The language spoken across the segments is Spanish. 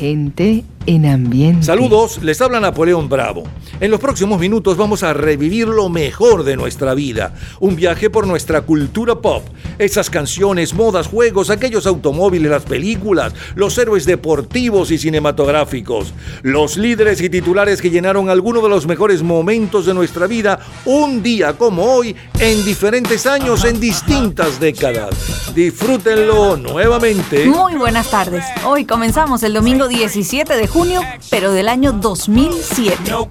Gente en ambiente. Saludos, les habla Napoleón Bravo. En los próximos minutos vamos a revivir lo mejor de nuestra vida. Un viaje por nuestra cultura pop. Esas canciones, modas, juegos, aquellos automóviles, las películas, los héroes deportivos y cinematográficos. Los líderes y titulares que llenaron algunos de los mejores momentos de nuestra vida un día como hoy en diferentes años, en distintas décadas. Disfrútenlo nuevamente. Muy buenas tardes. Hoy comenzamos el domingo 17 de junio, pero del año 2007. No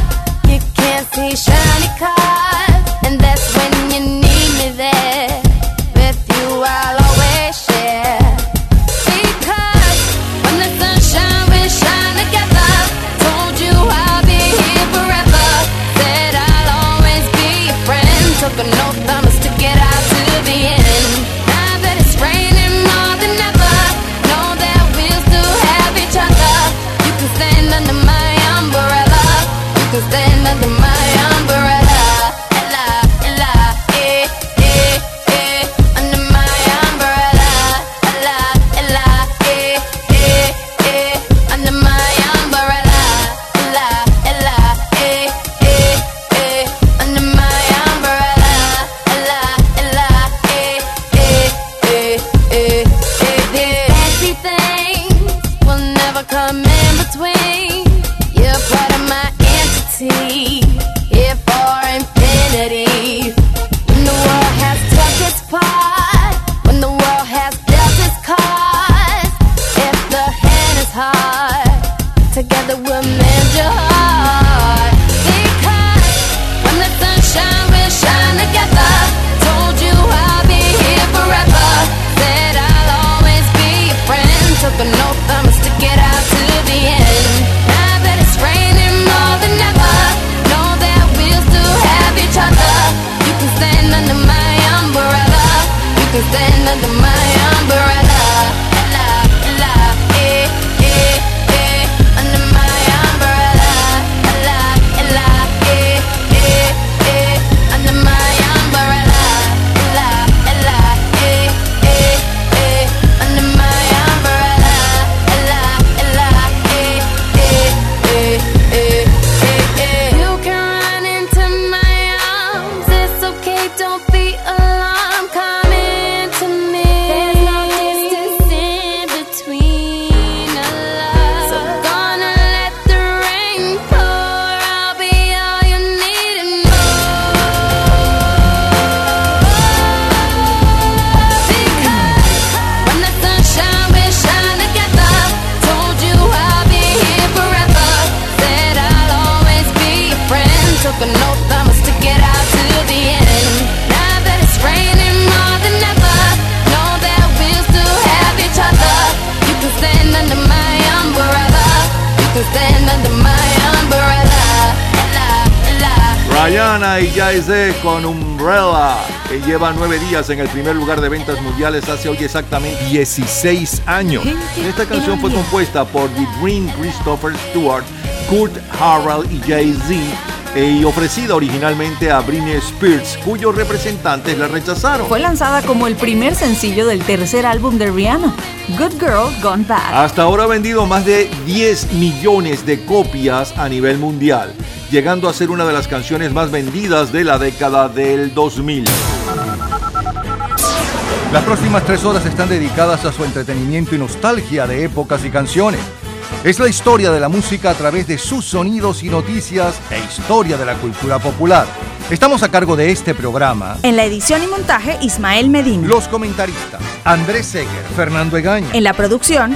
cars. And that's when you need me there. With you, I'll always share. Because when the sunshine will shine together, told you I'll be here forever. Said I'll always be your friend. Rihanna y Jay-Z con Umbrella, que lleva nueve días en el primer lugar de ventas mundiales hace hoy exactamente 16 años. Esta canción fue compuesta por The Dream Christopher Stewart, Kurt Harrell y Jay-Z y ofrecida originalmente a Britney Spears, cuyos representantes la rechazaron. Fue lanzada como el primer sencillo del tercer álbum de Rihanna, Good Girl Gone Bad. Hasta ahora ha vendido más de 10 millones de copias a nivel mundial, llegando a ser una de las canciones más vendidas de la década del 2000. Las próximas tres horas están dedicadas a su entretenimiento y nostalgia de épocas y canciones. Es la historia de la música a través de sus sonidos y noticias e historia de la cultura popular. Estamos a cargo de este programa. En la edición y montaje, Ismael Medina. Los comentaristas, Andrés Seger, Fernando Egaña. En la producción,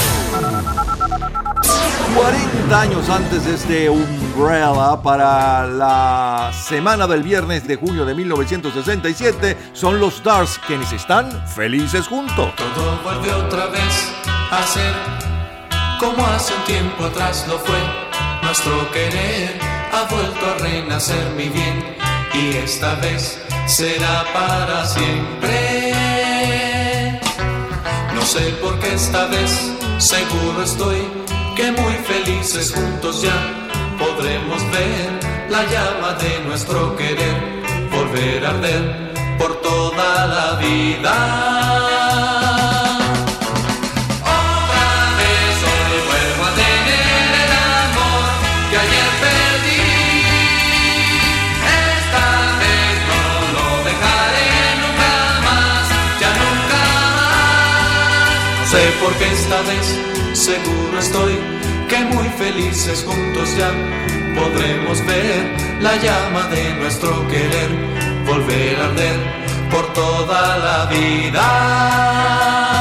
40 años antes de este Umbrella para la semana del viernes de junio de 1967 son los Stars quienes están felices juntos. Todo vuelve otra vez a ser como hace un tiempo atrás lo fue. Nuestro querer ha vuelto a renacer mi bien y esta vez será para siempre. No sé por qué esta vez seguro estoy que muy felices juntos ya podremos ver la llama de nuestro querer volver a arder por toda la vida. Otra vez hoy vuelvo a tener el amor que ayer perdí. Esta vez estoy que muy felices juntos ya podremos ver la llama de nuestro querer volver a arder por toda la vida.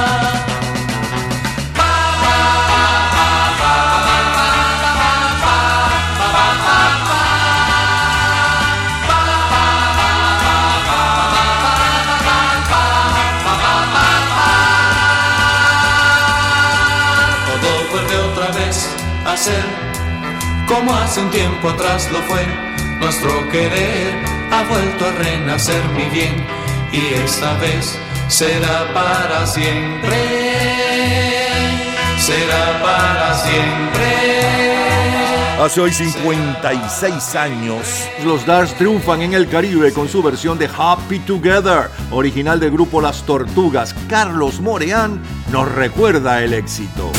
Como hace un tiempo atrás lo fue. Nuestro querer ha vuelto a renacer mi bien y esta vez será para siempre. Será para siempre. Hace hoy 56 años, los Dars triunfan en el Caribe con su versión de Happy Together, original del grupo Las Tortugas. Carlos Moreán nos recuerda el éxito.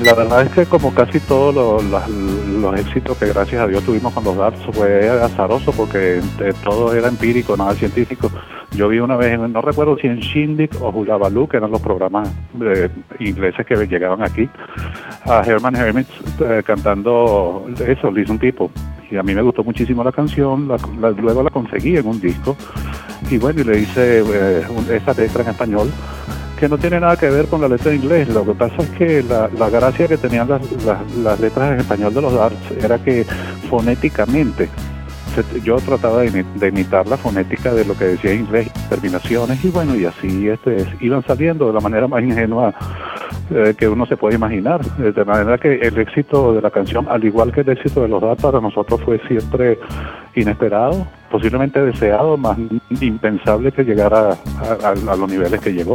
La verdad es que como casi todos los, éxitos que gracias a Dios tuvimos con los Dars fue azaroso porque todo era empírico, nada científico. Yo vi una vez, no recuerdo si en Shindig o Hulabaloo, que eran los programas eh, ingleses que llegaban aquí, a Herman Hermits eh, cantando eso, Listen People. Y a mí me gustó muchísimo la canción, luego la conseguí en un disco. Y bueno, y le hice eh, esa letra en español que no tiene nada que ver con la letra en inglés. Lo que pasa es que la, gracia que tenían las, las letras en español de los Darts era que fonéticamente yo trataba de, imitar la fonética de lo que decía en inglés, terminaciones, y bueno, y así este, iban saliendo de la manera más ingenua eh, que uno se puede imaginar. De manera que el éxito de la canción, al igual que el éxito de los datos, para nosotros fue siempre inesperado, posiblemente deseado, más impensable que llegara a, los niveles que llegó.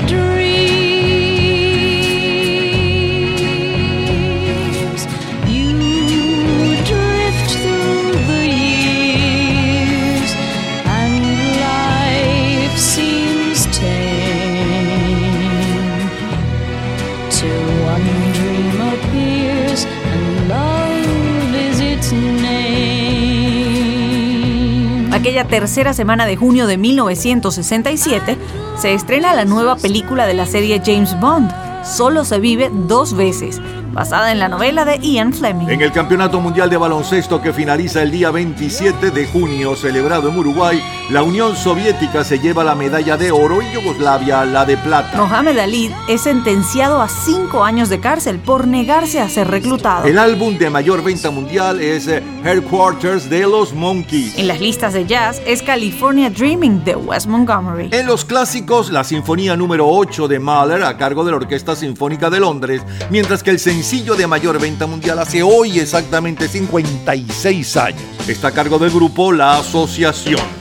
aquella tercera semana de junio de 1967, se estrena la nueva película de la serie James Bond, Solo se vive dos veces, basada en la novela de Ian Fleming. En el Campeonato Mundial de Baloncesto que finaliza el día 27 de junio, celebrado en Uruguay, la Unión Soviética se lleva la medalla de oro y Yugoslavia la de plata. Mohamed Ali es sentenciado a cinco años de cárcel por negarse a ser reclutado. El álbum de mayor venta mundial es eh, Headquarters de los Monkeys. En las listas de jazz es California Dreaming de Wes Montgomery. En los clásicos, la Sinfonía número 8 de Mahler a cargo de la Orquesta Sinfónica de Londres, mientras que el sencillo de mayor venta mundial hace hoy exactamente 56 años. Está a cargo del grupo La Asociación.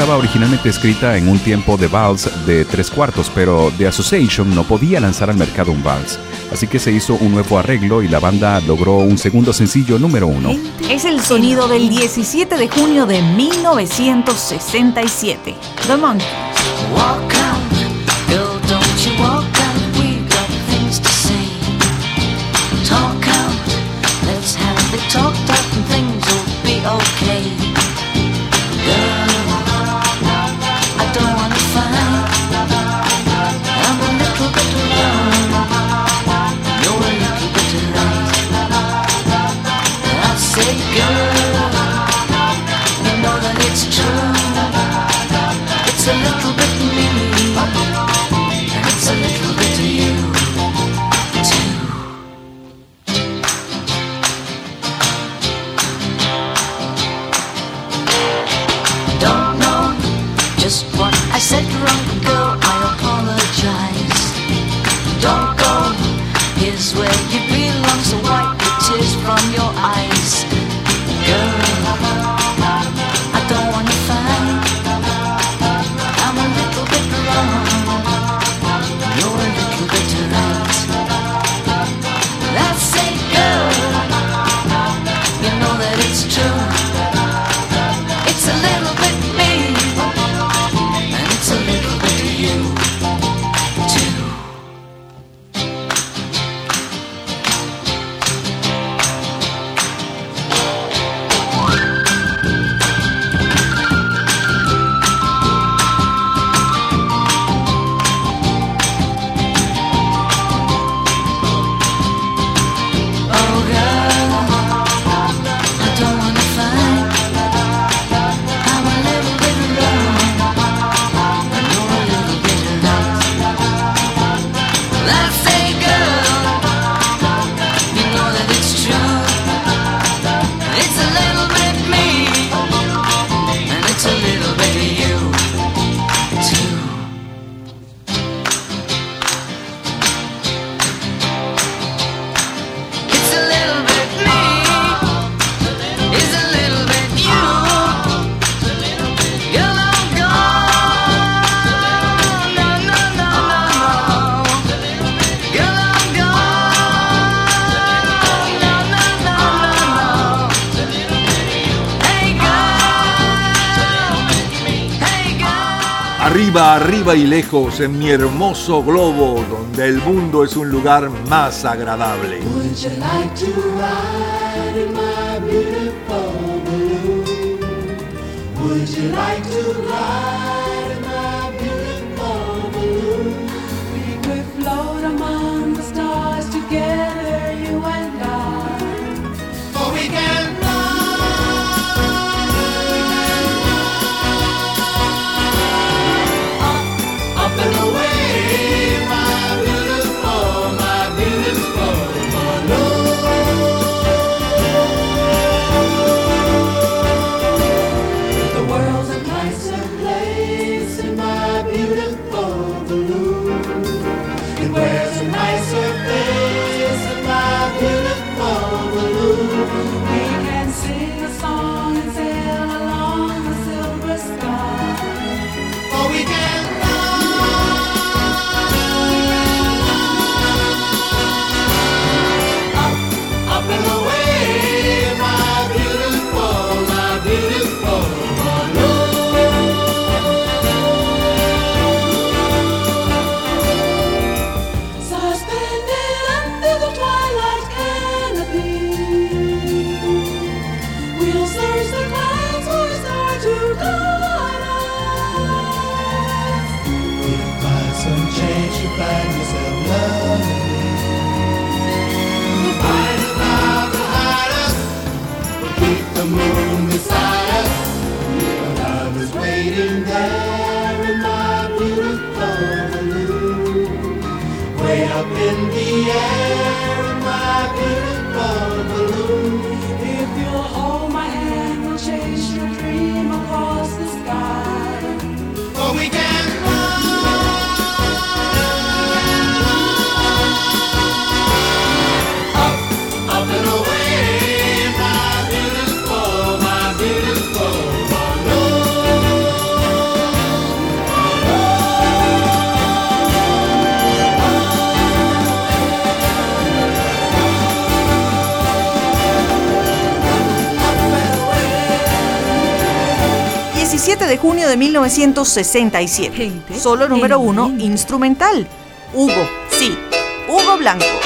estaba originalmente escrita en un tiempo de vals de tres cuartos, pero The Association no podía lanzar al mercado un vals, así que se hizo un nuevo arreglo y la banda logró un segundo sencillo número uno. Es el sonido del 17 de junio de 1967. The y lejos en mi hermoso globo donde el mundo es un lugar más agradable. 17 de junio de 1967. Solo número uno instrumental. Hugo, sí, Hugo Blanco.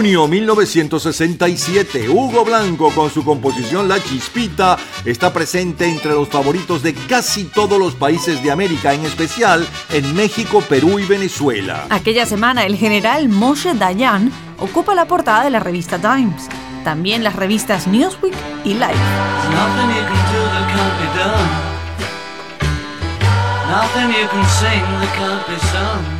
Junio 1967, Hugo Blanco con su composición La Chispita está presente entre los favoritos de casi todos los países de América, en especial en México, Perú y Venezuela. Aquella semana el general Moshe Dayan ocupa la portada de la revista Times, también las revistas Newsweek y Life. Nothing you can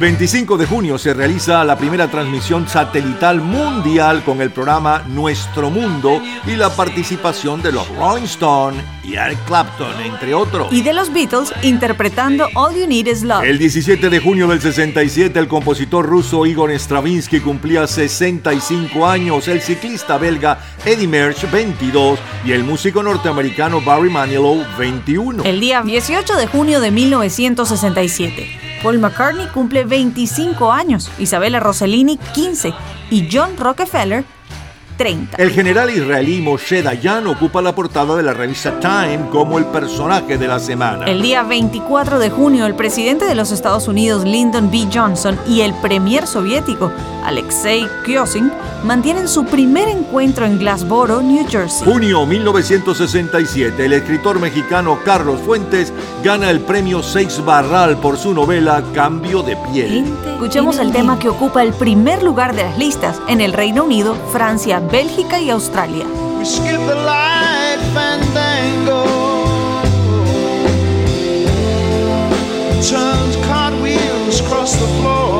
25 de junio se realiza la primera transmisión satelital mundial con el programa Nuestro Mundo y la participación de los Rolling Stones y Eric Clapton, entre otros. Y de los Beatles interpretando All You Need Is Love. El 17 de junio del 67 el compositor ruso Igor Stravinsky cumplía 65 años, el ciclista belga Eddie Merckx 22 y el músico norteamericano Barry Manilow 21. El día 18 de junio de 1967. Paul McCartney cumple 25 años, Isabella Rossellini 15 y John Rockefeller el general israelí Moshe Dayan ocupa la portada de la revista Time como el personaje de la semana. El día 24 de junio, el presidente de los Estados Unidos, Lyndon B. Johnson, y el premier soviético, Alexei Kyosin, mantienen su primer encuentro en Glassboro, New Jersey. Junio 1967, el escritor mexicano Carlos Fuentes gana el premio Seix Barral por su novela Cambio de piel. Escuchemos el tema que ocupa el primer lugar de las listas en el Reino Unido, Francia, Bélgica y Australia. Turns cartwheels across the floor.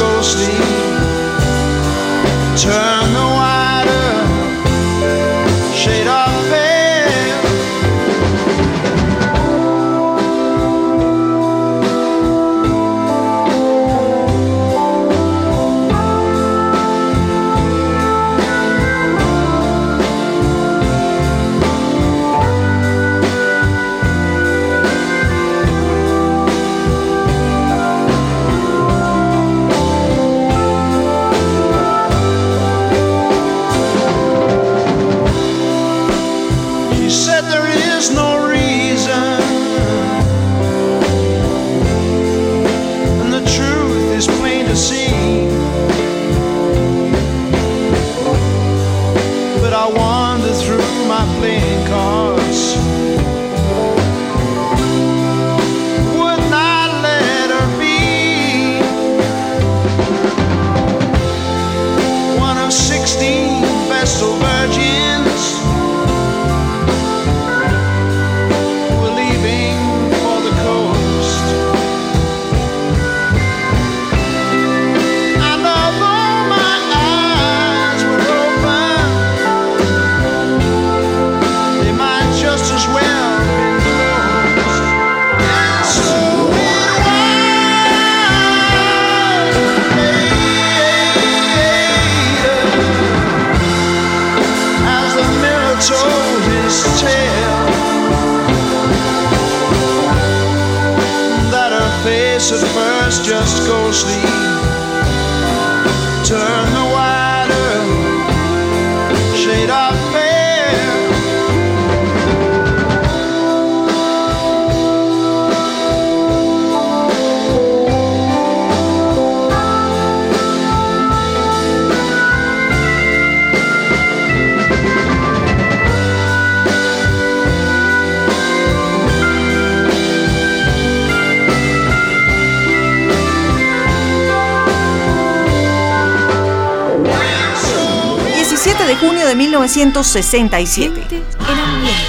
Just go sleep. Turn ghostly turn junio de 1967. En ambiente.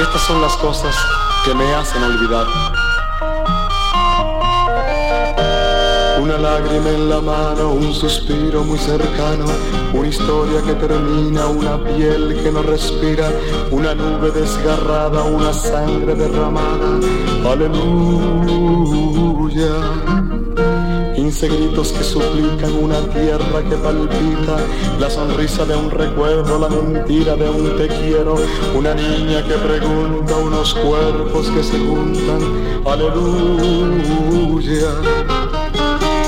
Estas son las cosas que me hacen olvidar. Una lágrima en la mano, un suspiro muy cercano, una historia que termina, una piel que no respira, una nube desgarrada, una sangre derramada. Aleluya. 15 gritos que suplican una tierra que palpita, la sonrisa de un recuerdo, la mentira de un te quiero, una niña que pregunta, unos cuerpos que se juntan, aleluya.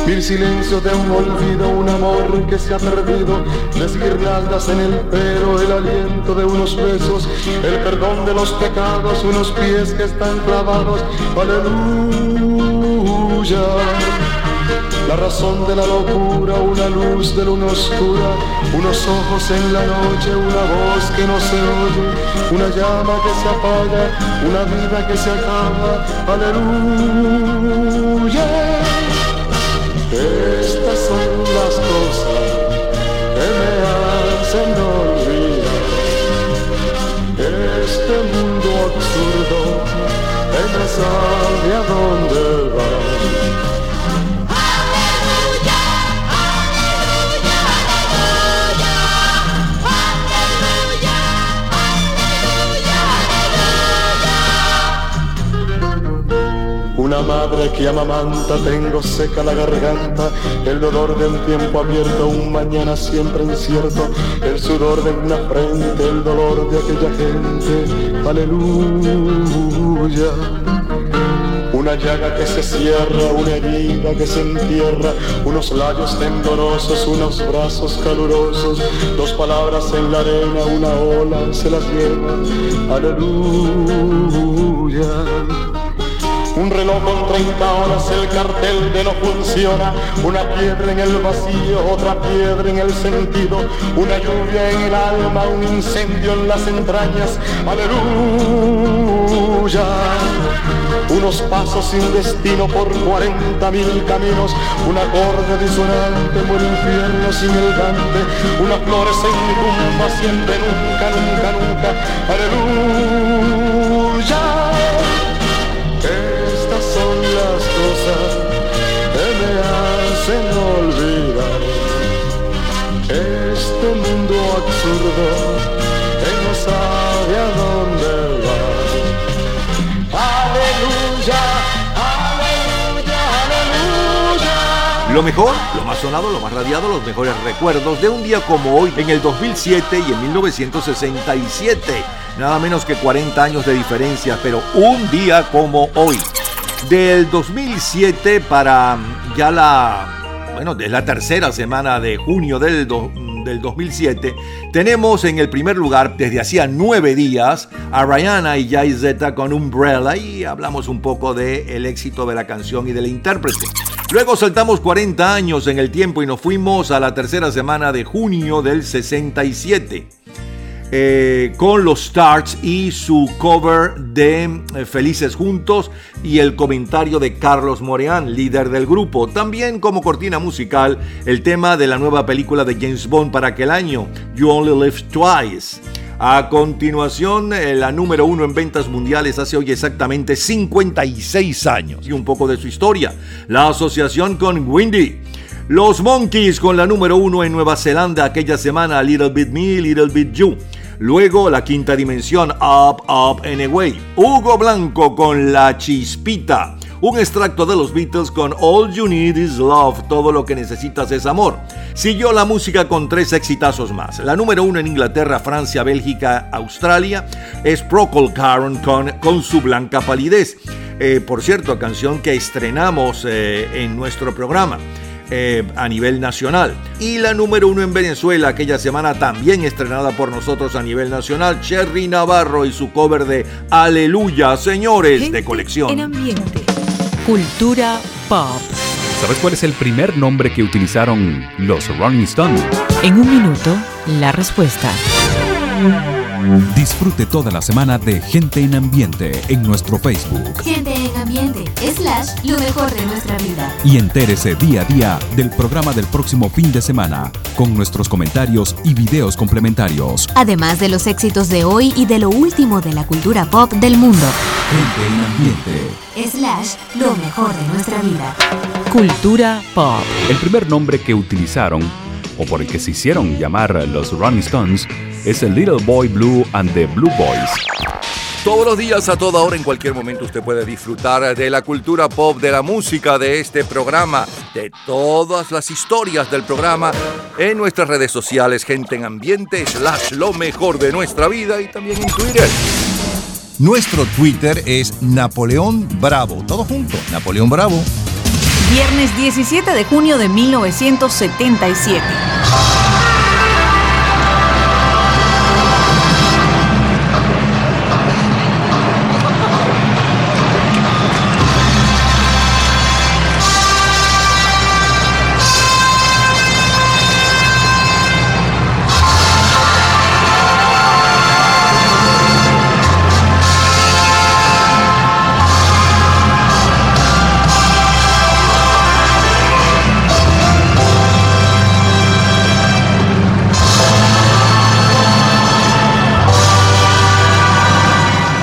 Mil silencios de un olvido, un amor que se ha perdido, las guirnaldas en el pelo, el aliento de unos besos, el perdón de los pecados, unos pies que están clavados, aleluya. La razón de la locura, una luz de luna oscura, unos ojos en la noche, una voz que no se oye, una llama que se apaga, una vida que se acaba, aleluya. Estas son las cosas que me hacen olvidar este mundo absurdo que no sabe a dónde va. Una madre que amamanta, tengo seca la garganta, el dolor de un tiempo abierto, un mañana siempre incierto, el sudor de una frente, el dolor de aquella gente, aleluya. Una llaga que se cierra, una herida que se entierra, unos labios temblorosos, unos brazos calurosos, dos palabras en la arena, una ola se las lleva, aleluya. Un reloj con 30 horas, el cartel de no funciona. Una piedra en el vacío, otra piedra en el sentido. Una lluvia en el alma, un incendio en las entrañas. Aleluya. Unos pasos sin destino por 40 mil caminos. Un acorde disonante por infierno sin el Dante. Una flor sin tumba, siempre nunca, nunca, nunca. Aleluya. Que me hacen olvidar este mundo absurdo que no sabe a dónde va. Aleluya, aleluya, aleluya. Lo mejor, lo más sonado, lo más radiado, los mejores recuerdos de un día como hoy en el 2007 y en 1967. Nada menos que 40 años de diferencia, pero un día como hoy. Del 2007 para ya la, bueno, de la tercera semana de junio del, do- del 2007, tenemos en el primer lugar desde hacía nueve días a Rihanna y Jay Z con Umbrella y hablamos un poco del el éxito de la canción y del intérprete. Luego saltamos 40 años en el tiempo y nos fuimos a la tercera semana de junio del 67 eh, con los Stars y su cover de eh, Felices Juntos y el comentario de Carlos Moreán, líder del grupo. También como cortina musical el tema de la nueva película de James Bond para aquel año, You Only Live Twice. A continuación, eh, la número uno en ventas mundiales hace hoy exactamente 56 años y un poco de su historia. La asociación con Windy. Los Monkeys con la número uno en Nueva Zelanda aquella semana, Little Bit Me, Little Bit You. Luego la quinta dimensión, Up, Up and Away. Hugo Blanco con La Chispita. Un extracto de los Beatles con All You Need Is Love, todo lo que necesitas es amor. Siguió la música con tres exitazos más. La número uno en Inglaterra, Francia, Bélgica, Australia es Procol Caron con, con su blanca palidez. Eh, por cierto, canción que estrenamos eh, en nuestro programa. Eh, a nivel nacional. Y la número uno en Venezuela, aquella semana también estrenada por nosotros a nivel nacional, Cherry Navarro y su cover de Aleluya, señores, de colección. En ambiente. Cultura pop. ¿Sabes cuál es el primer nombre que utilizaron los Rolling Stones? En un minuto, la respuesta. Disfrute toda la semana de Gente en Ambiente en nuestro Facebook Gente en ambiente, slash, lo mejor de nuestra vida. y entérese día a día del programa del próximo fin de semana con nuestros comentarios y videos complementarios. Además de los éxitos de hoy y de lo último de la cultura pop del mundo. Gente en Ambiente. Slash, lo mejor de nuestra vida. Cultura pop. El primer nombre que utilizaron, o por el que se hicieron llamar los Rolling Stones, es el Little Boy Blue and the Blue Boys. Todos los días, a toda hora, en cualquier momento, usted puede disfrutar de la cultura pop, de la música, de este programa, de todas las historias del programa en nuestras redes sociales, gente en ambiente, slash lo mejor de nuestra vida y también en Twitter. Nuestro Twitter es Napoleón Bravo. Todo junto, Napoleón Bravo. Viernes 17 de junio de 1977.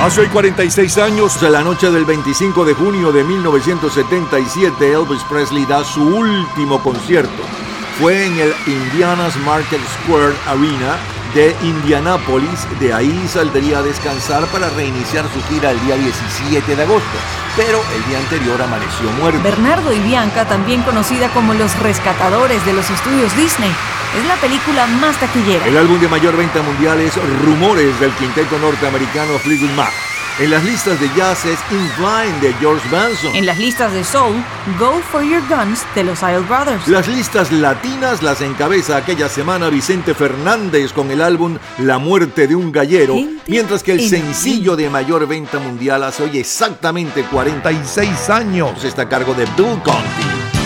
Hace hoy 46 años, de la noche del 25 de junio de 1977, Elvis Presley da su último concierto. Fue en el Indiana's Market Square Arena de Indianápolis. De ahí saldría a descansar para reiniciar su gira el día 17 de agosto. Pero el día anterior amaneció muerto. Bernardo y Bianca, también conocida como los rescatadores de los estudios Disney, es la película más taquillera. El álbum de mayor venta mundial es Rumores del quinteto norteamericano Fleetwood Mac. En las listas de jazz es Incline de George Benson. En las listas de soul, Go for Your Guns de los Isle Brothers. Las listas latinas las encabeza aquella semana Vicente Fernández con el álbum La muerte de un gallero, mientras que el en sencillo de mayor venta mundial hace hoy exactamente 46 años está a cargo de Bill Conti.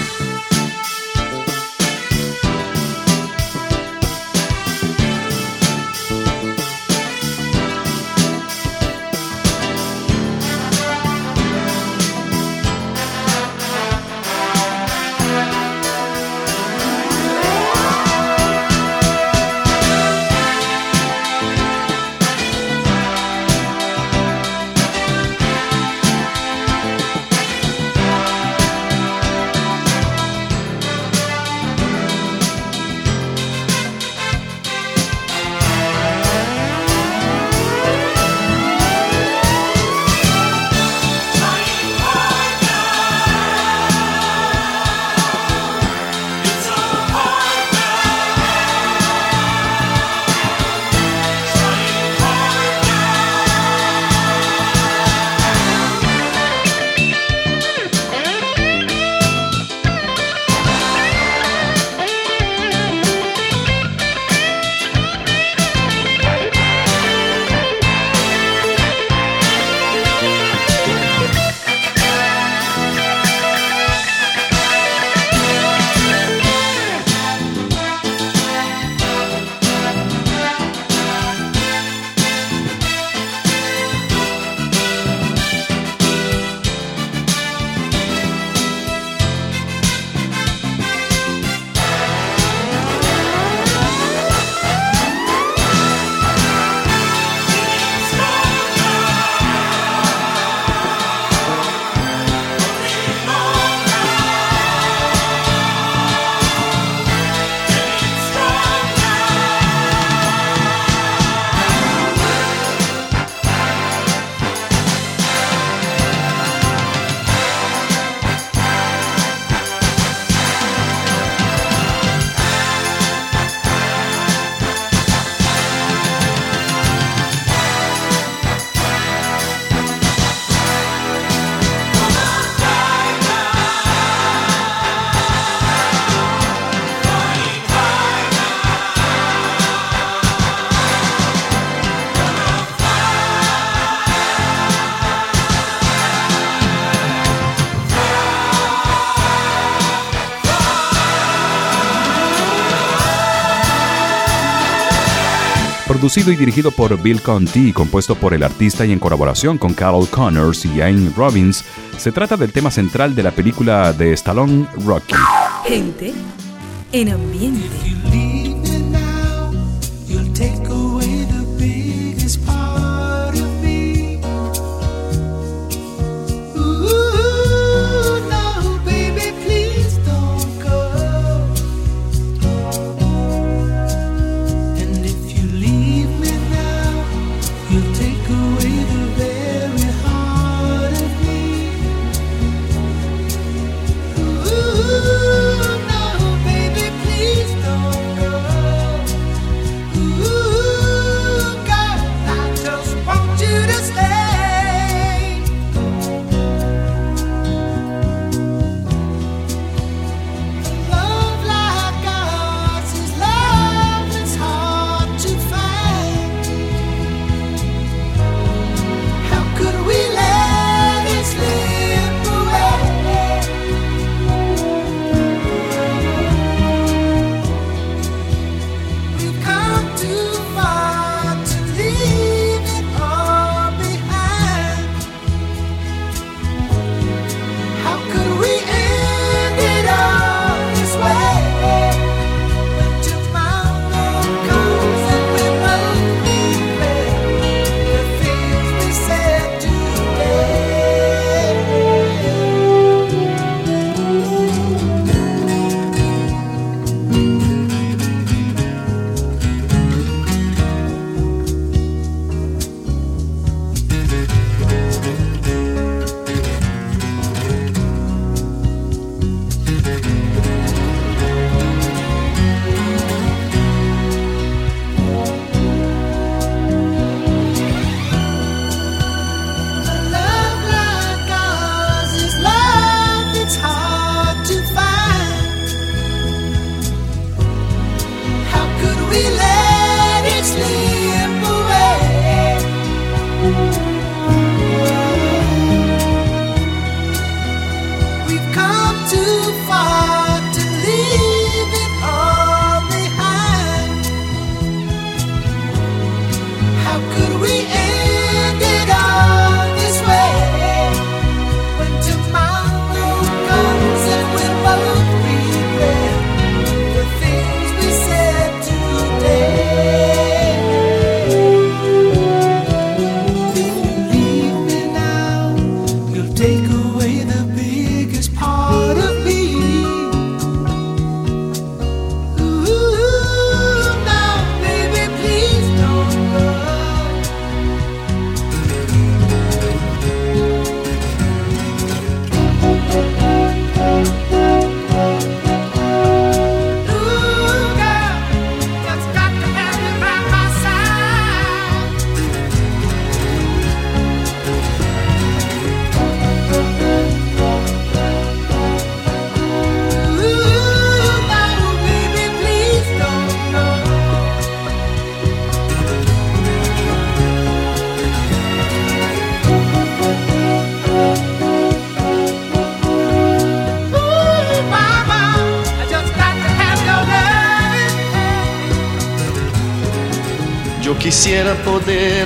Producido y dirigido por Bill Conti compuesto por el artista y en colaboración con Carol Connors y Anne Robbins, se trata del tema central de la película de Stallone Rocky. Gente en ambiente.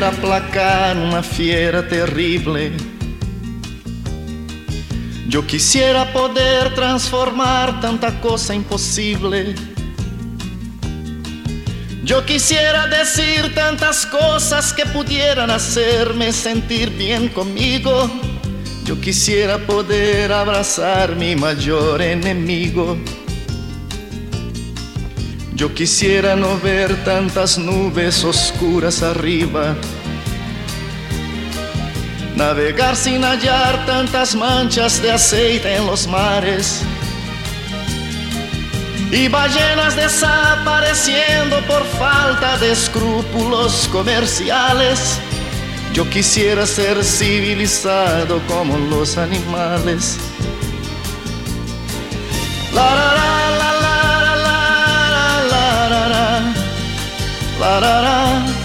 Poder aplacar una fiera terrible. Yo quisiera poder transformar tanta cosa imposible. Yo quisiera decir tantas cosas que pudieran hacerme sentir bien conmigo. Yo quisiera poder abrazar mi mayor enemigo. Yo quisiera no ver tantas nubes oscuras arriba. Navegar sin hallar tantas manchas de aceite en los mares. Y ballenas desapareciendo por falta de escrúpulos comerciales. Yo quisiera ser civilizado como los animales. La la la la la la la la la la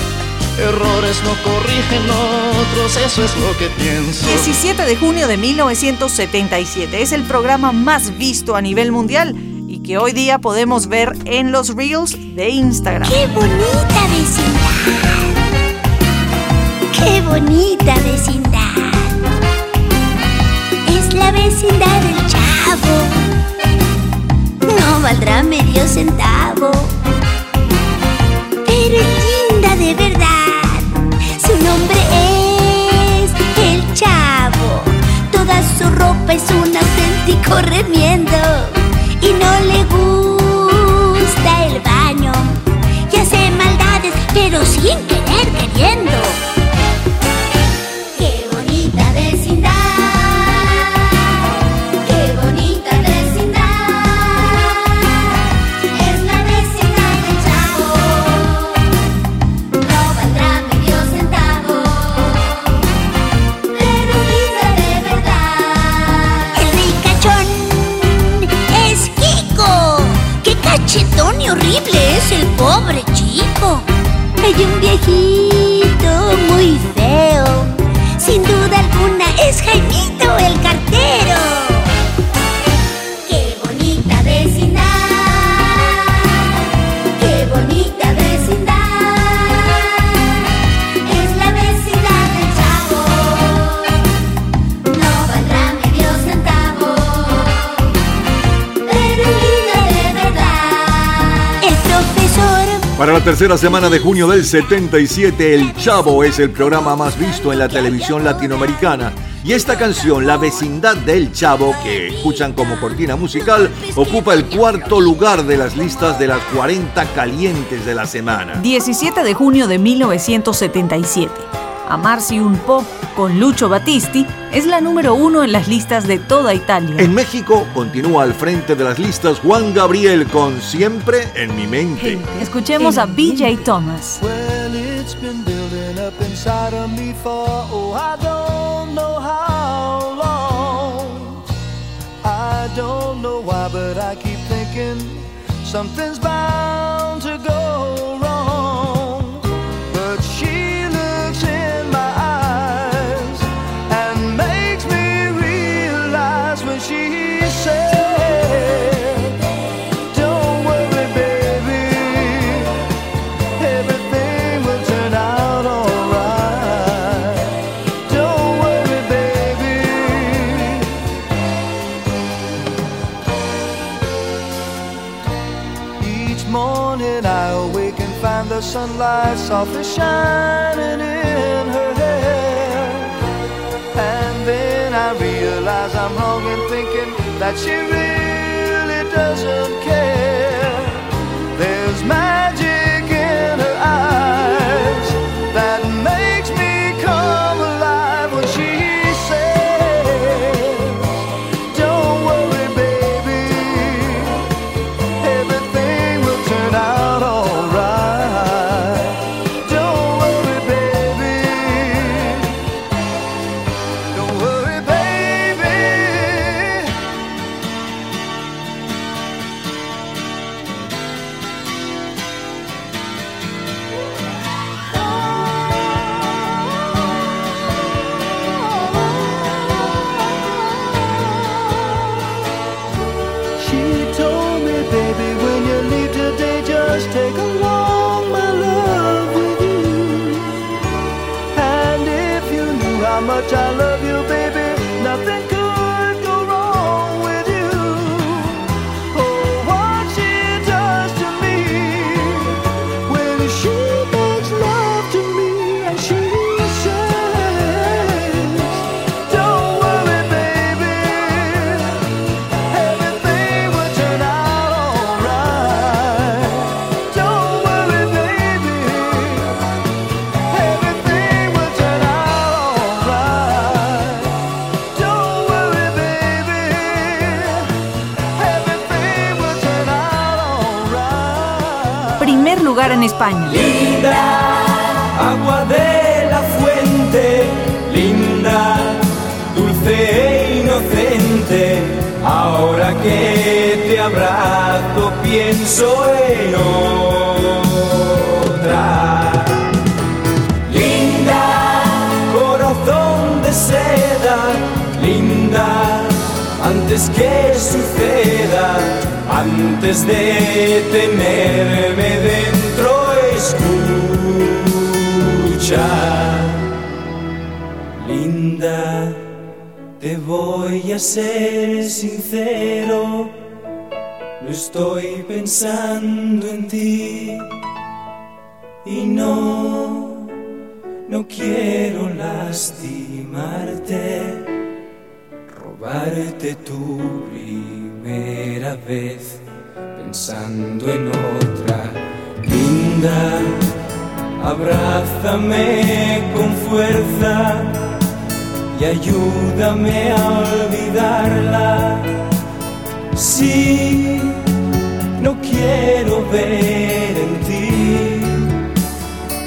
Errores no corrigen otros, eso es lo que pienso. 17 de junio de 1977 es el programa más visto a nivel mundial y que hoy día podemos ver en los Reels de Instagram. ¡Qué bonita vecindad! ¡Qué bonita vecindad! Es la vecindad del chavo. No valdrá medio centavo. Su ropa es un auténtico remiendo. Y no le gusta hay un viejito muy feo. Sin duda alguna es Jaimito el cartero. Tercera semana de junio del 77, El Chavo es el programa más visto en la televisión latinoamericana. Y esta canción, La vecindad del Chavo, que escuchan como cortina musical, ocupa el cuarto lugar de las listas de las 40 calientes de la semana. 17 de junio de 1977. Amarsi un po' con Lucho Battisti es la número uno en las listas de toda Italia. En México continúa al frente de las listas Juan Gabriel con Siempre en mi mente. Escuchemos a BJ Thomas. Well, it's been building up inside of me for, oh, I don't know how long. I don't know why, but I keep thinking something's bound to go sunlight softly shining in her hair. And then I realize I'm wrong in thinking that she really doesn't care. There's magic España. agua de la fuente, linda, dulce e inocente. Ahora que te abrazo pienso en otra. Linda, corazón de seda, linda, antes que suceda, antes de tenerme dentro, ser sincero, no estoy pensando en ti y no, no quiero lastimarte, robarte tu primera vez pensando en otra. Linda, abrázame con fuerza y ayúdame a olvidarla. Sí, no quiero ver en ti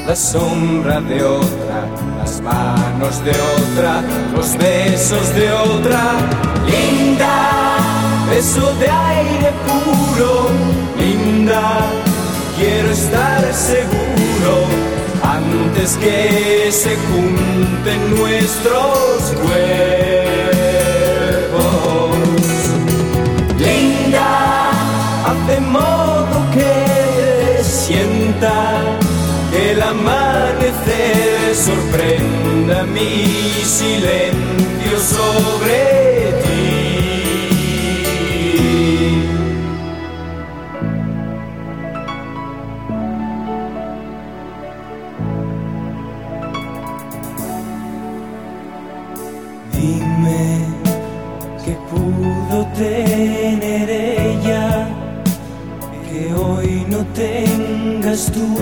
la sombra de otra, las manos de otra, los besos de otra. Linda, beso de aire puro, linda, quiero estar seguro antes que se junten nuestros cuerpos. Linda, haz de modo que sienta que el amanecer sorprenda mi silencio sobre ti. Tengas tú.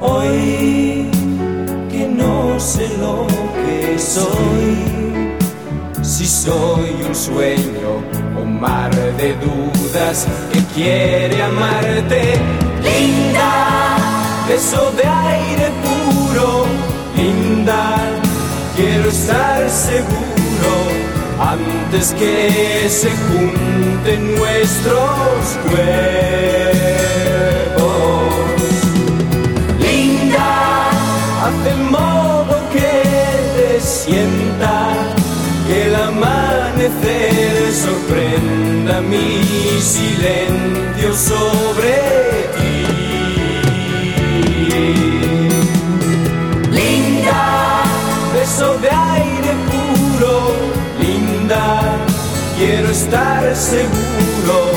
Hoy que no sé lo que soy, si soy un sueño o mar de dudas que quiere amarte. Linda, beso de aire puro, linda, quiero estar seguro antes que se junten nuestros cuerpos. Linda, haz de modo que te sienta que el amanecer sorprenda mi silencio sobre quiero estar seguro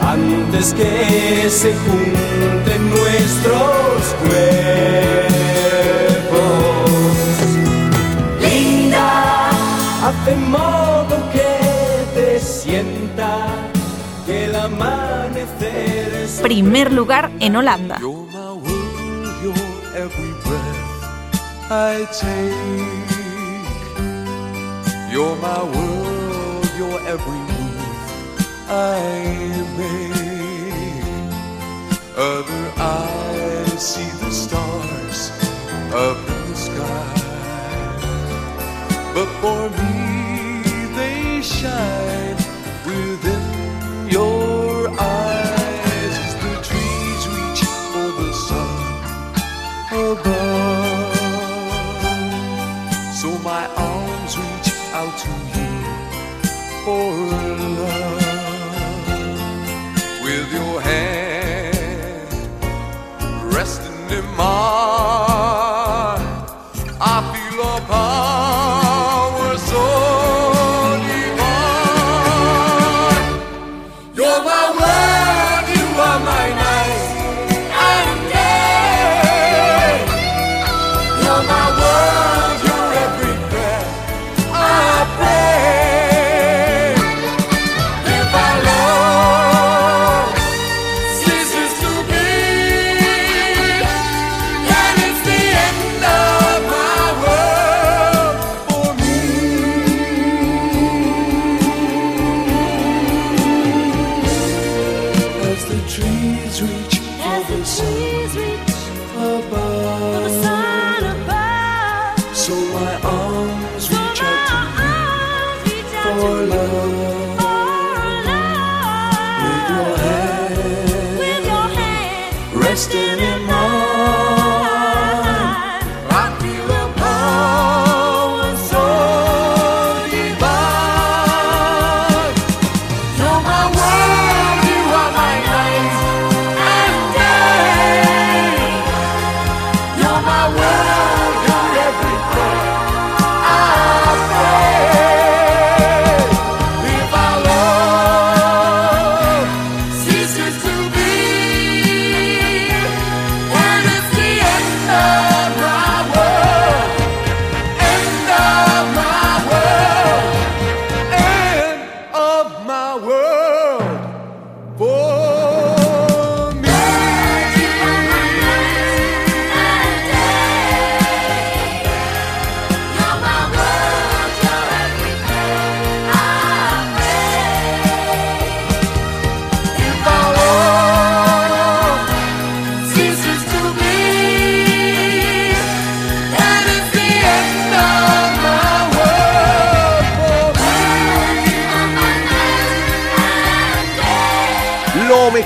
antes que se junten nuestros cuerpos. Linda, haz de modo que te sienta que el amanecer es Primer lugar en Holanda. You're my world, every move I make. Other eyes see the stars up in the sky, but for me they shine for love. With your hand resting in mine,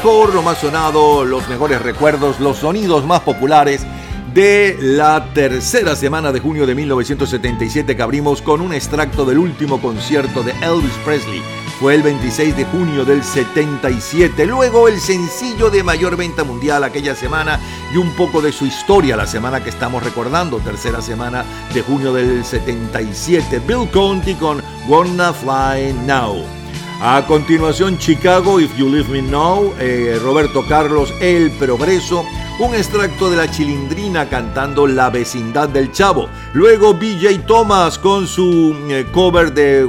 mejor, lo más sonado, los mejores recuerdos, los sonidos más populares de la tercera semana de junio de 1977 que abrimos con un extracto del último concierto de Elvis Presley. Fue el 26 de junio del 77. Luego el sencillo de mayor venta mundial aquella semana y un poco de su historia la semana que estamos recordando, tercera semana de junio del 77. Bill Conti con Wanna Fly Now. A continuación, Chicago, If You Leave Me Now, eh, Roberto Carlos, El Progreso, un extracto de la chilindrina cantando La vecindad del chavo. Luego, BJ Thomas con su eh, cover de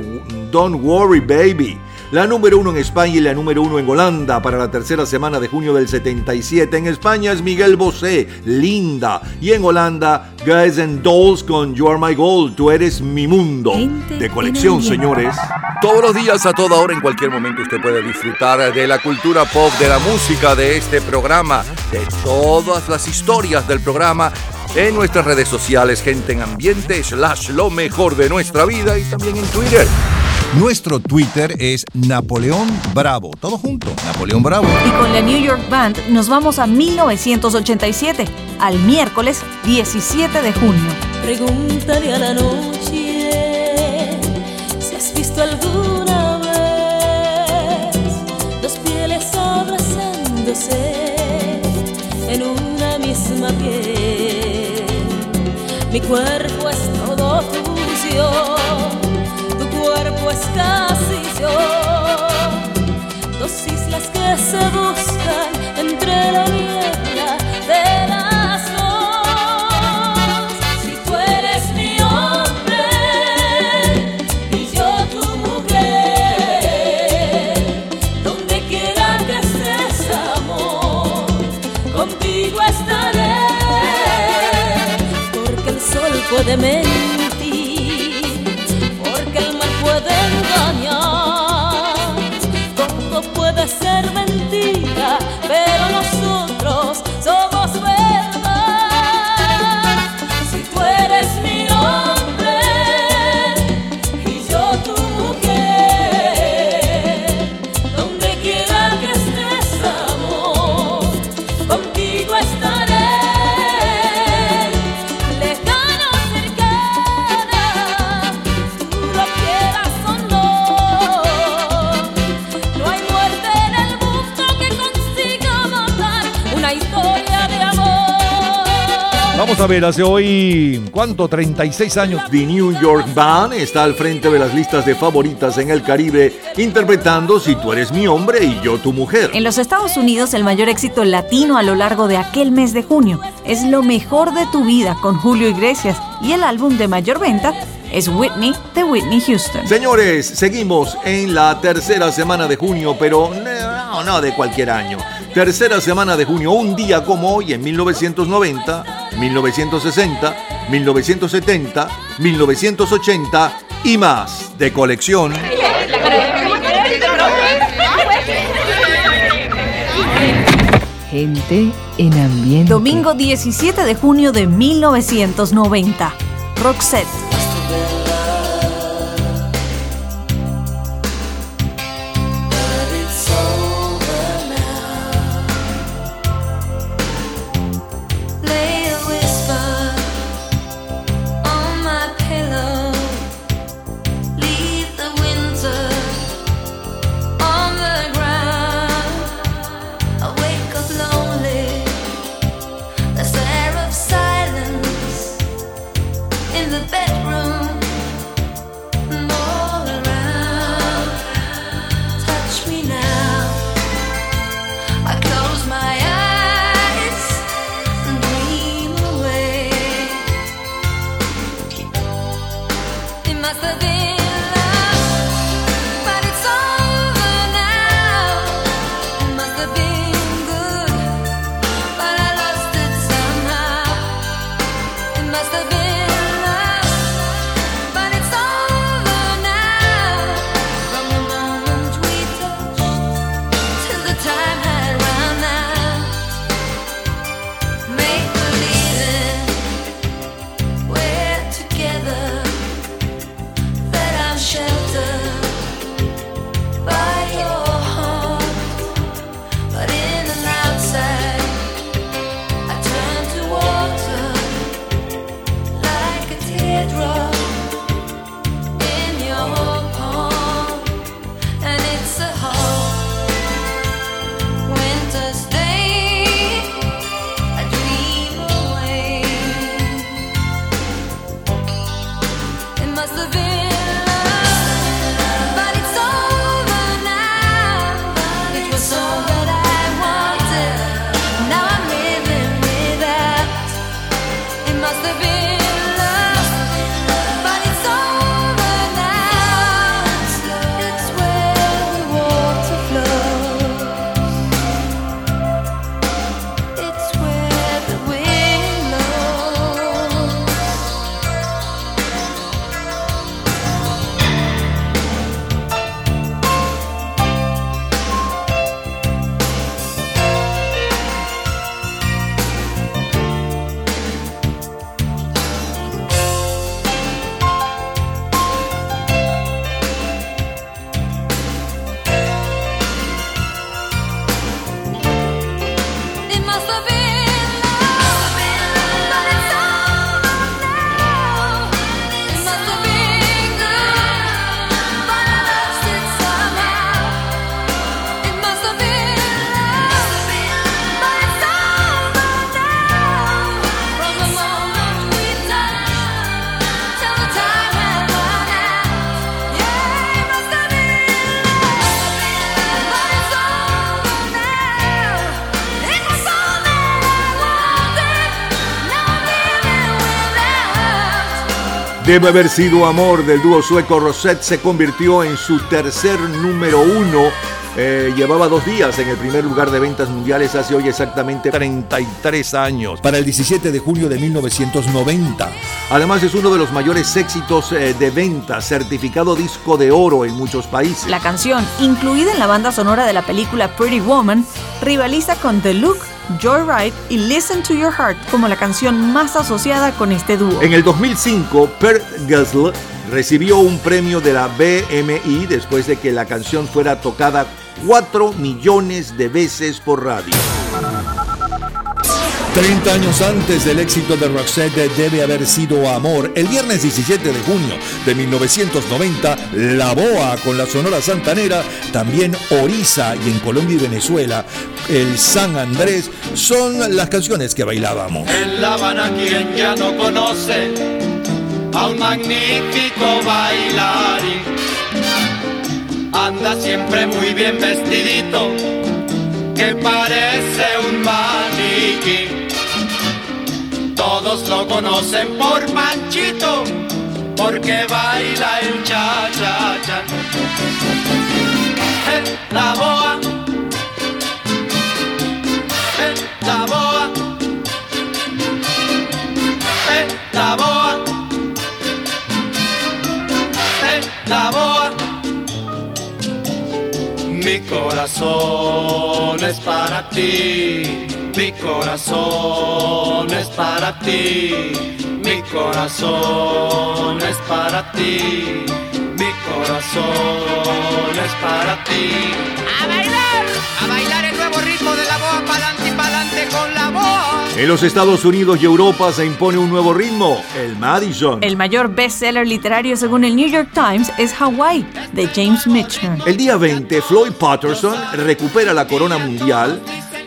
Don't Worry Baby la número uno en España y la número uno en Holanda para la tercera semana de junio del 77. En España es Miguel Bosé, Linda. Y en Holanda, Guys and Dolls con You Are My Gold, Tú Eres Mi Mundo. De colección, señores. Todos los días, a toda hora, en cualquier momento, usted puede disfrutar de la cultura pop, de la música, de este programa, de todas las historias del programa en nuestras redes sociales, gente en ambiente, slash lo mejor de nuestra vida y también en Twitter. Nuestro Twitter es Napoleón Bravo. Todo junto, Napoleón Bravo. Y con la New York Band nos vamos a 1987, al miércoles 17 de junio. Pregúntale a la noche si has visto alguna vez dos pieles abrazándose en una misma piel. Mi cuerpo es todo tuyo casi yo. Dos islas que se buscan entre la ver, hace hoy, ¿cuánto? 36 años. The New York Band está al frente de las listas de favoritas en el Caribe, interpretando Si tú eres mi hombre y yo tu mujer. En los Estados Unidos, el mayor éxito latino a lo largo de aquel mes de junio es Lo mejor de tu vida con Julio Iglesias y el álbum de mayor venta es Whitney de Whitney Houston. Señores, seguimos en la tercera semana de junio, pero no, no de cualquier año. Tercera semana de junio, un día como hoy en 1990, 1960, 1970, 1980 y más de colección. Gente en ambiente. Domingo 17 de junio de 1990. Roxette. Debe haber sido amor del dúo sueco Rosette se convirtió en su tercer número uno. Eh, llevaba dos días en el primer lugar de ventas mundiales hace hoy exactamente 33 años. Para el 17 de junio de 1990. Además es uno de los mayores éxitos eh, de ventas, certificado disco de oro en muchos países. La canción, incluida en la banda sonora de la película Pretty Woman, rivaliza con The Look, Joyride y Listen to Your Heart como la canción más asociada con este dúo. En el 2005, Per Gessle recibió un premio de la BMI después de que la canción fuera tocada 4 millones de veces por radio. 30 años antes del éxito de Roxette debe haber sido Amor. El viernes 17 de junio de 1990, La Boa con la Sonora Santanera, también Oriza y en Colombia y Venezuela, el San Andrés, son las canciones que bailábamos. En La Habana quien ya no conoce a un magnífico bailarín. Anda siempre muy bien vestidito, que parece un maniquí. Todos lo conocen por Panchito, porque baila el cha-cha-cha. Eh, La boa, eh, la boa, eh, la boa, eh, la boa. Mi corazón es para ti, mi corazón es para ti, mi corazón es para ti, mi corazón es para ti. ¡A bailar! ¡A bailar el nuevo ritmo de la boa! ¡Pa'lante y pa'lante con la boa! En los Estados Unidos y Europa se impone un nuevo ritmo, el Madison. El mayor bestseller literario según el New York Times es Hawaii, de James Mitchell. El día 20, Floyd Patterson recupera la corona mundial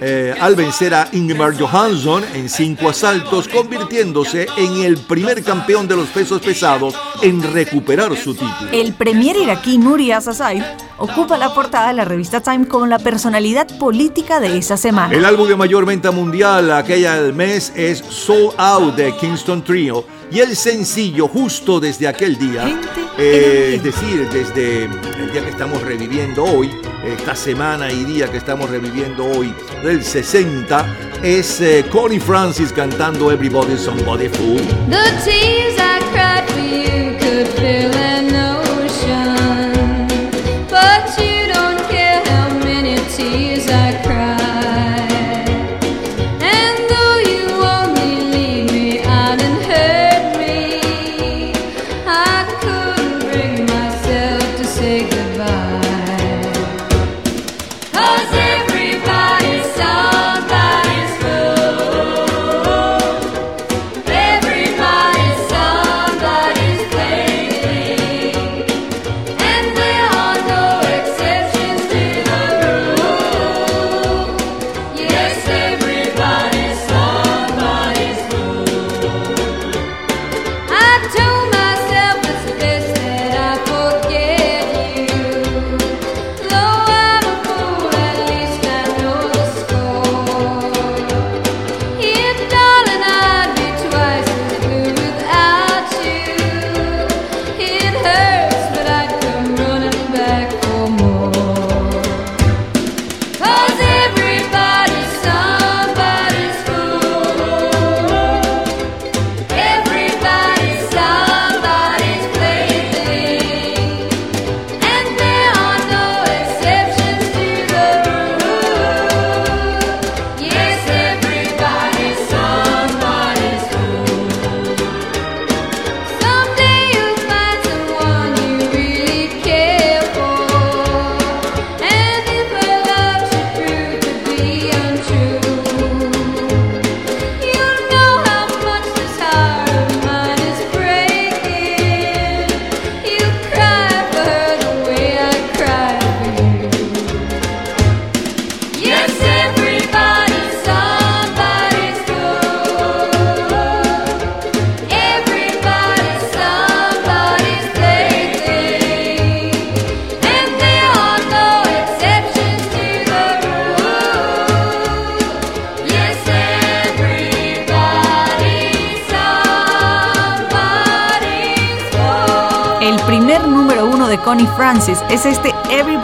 eh, al vencer a Ingemar Johansson en cinco asaltos, convirtiéndose en el primer campeón de los pesos pesados en recuperar su título. El premier iraquí Nuri Asasai ocupa la portada de la revista Time como la personalidad política de esa semana. El álbum de mayor venta mundial aquel mes es Soul Out de Kingston Trio y el sencillo justo desde aquel día, eh, es decir, desde el día que estamos reviviendo hoy, esta semana y día que estamos reviviendo hoy del 60, es eh, Connie Francis cantando Everybody's Somebody Fool. The tears I cried for you could fill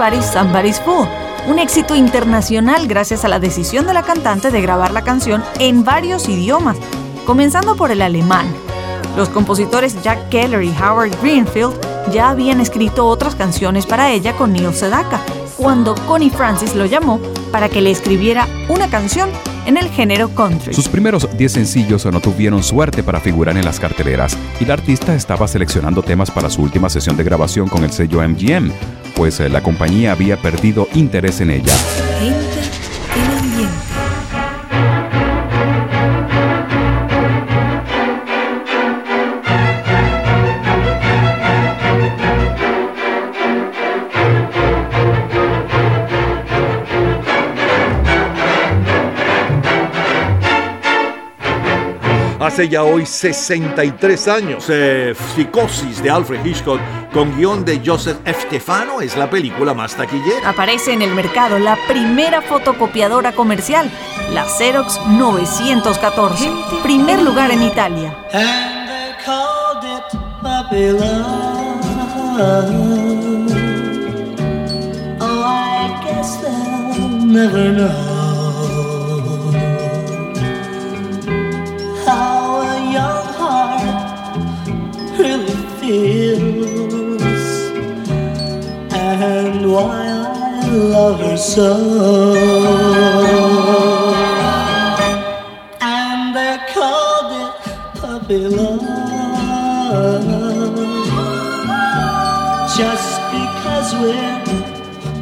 Everybody's Somebody's Fool, un éxito internacional gracias a la decisión de la cantante de grabar la canción en varios idiomas, comenzando por el alemán. Los compositores Jack Keller y Howard Greenfield ya habían escrito otras canciones para ella con Neil Sedaka, cuando Connie Francis lo llamó para que le escribiera una canción en el género country. Sus primeros 10 sencillos no tuvieron suerte para figurar en las carteleras y la artista estaba seleccionando temas para su última sesión de grabación con el sello MGM, pues eh, la compañía había perdido interés en ella. Hace ya hoy 63 años. Eh, Psicosis de Alfred Hitchcock con guion de Joseph F. Stefano es la película más taquillera. Aparece en el mercado la primera fotocopiadora comercial, la Xerox 914, primer lugar en Italia. And love her so. And they called it puppy love just because we're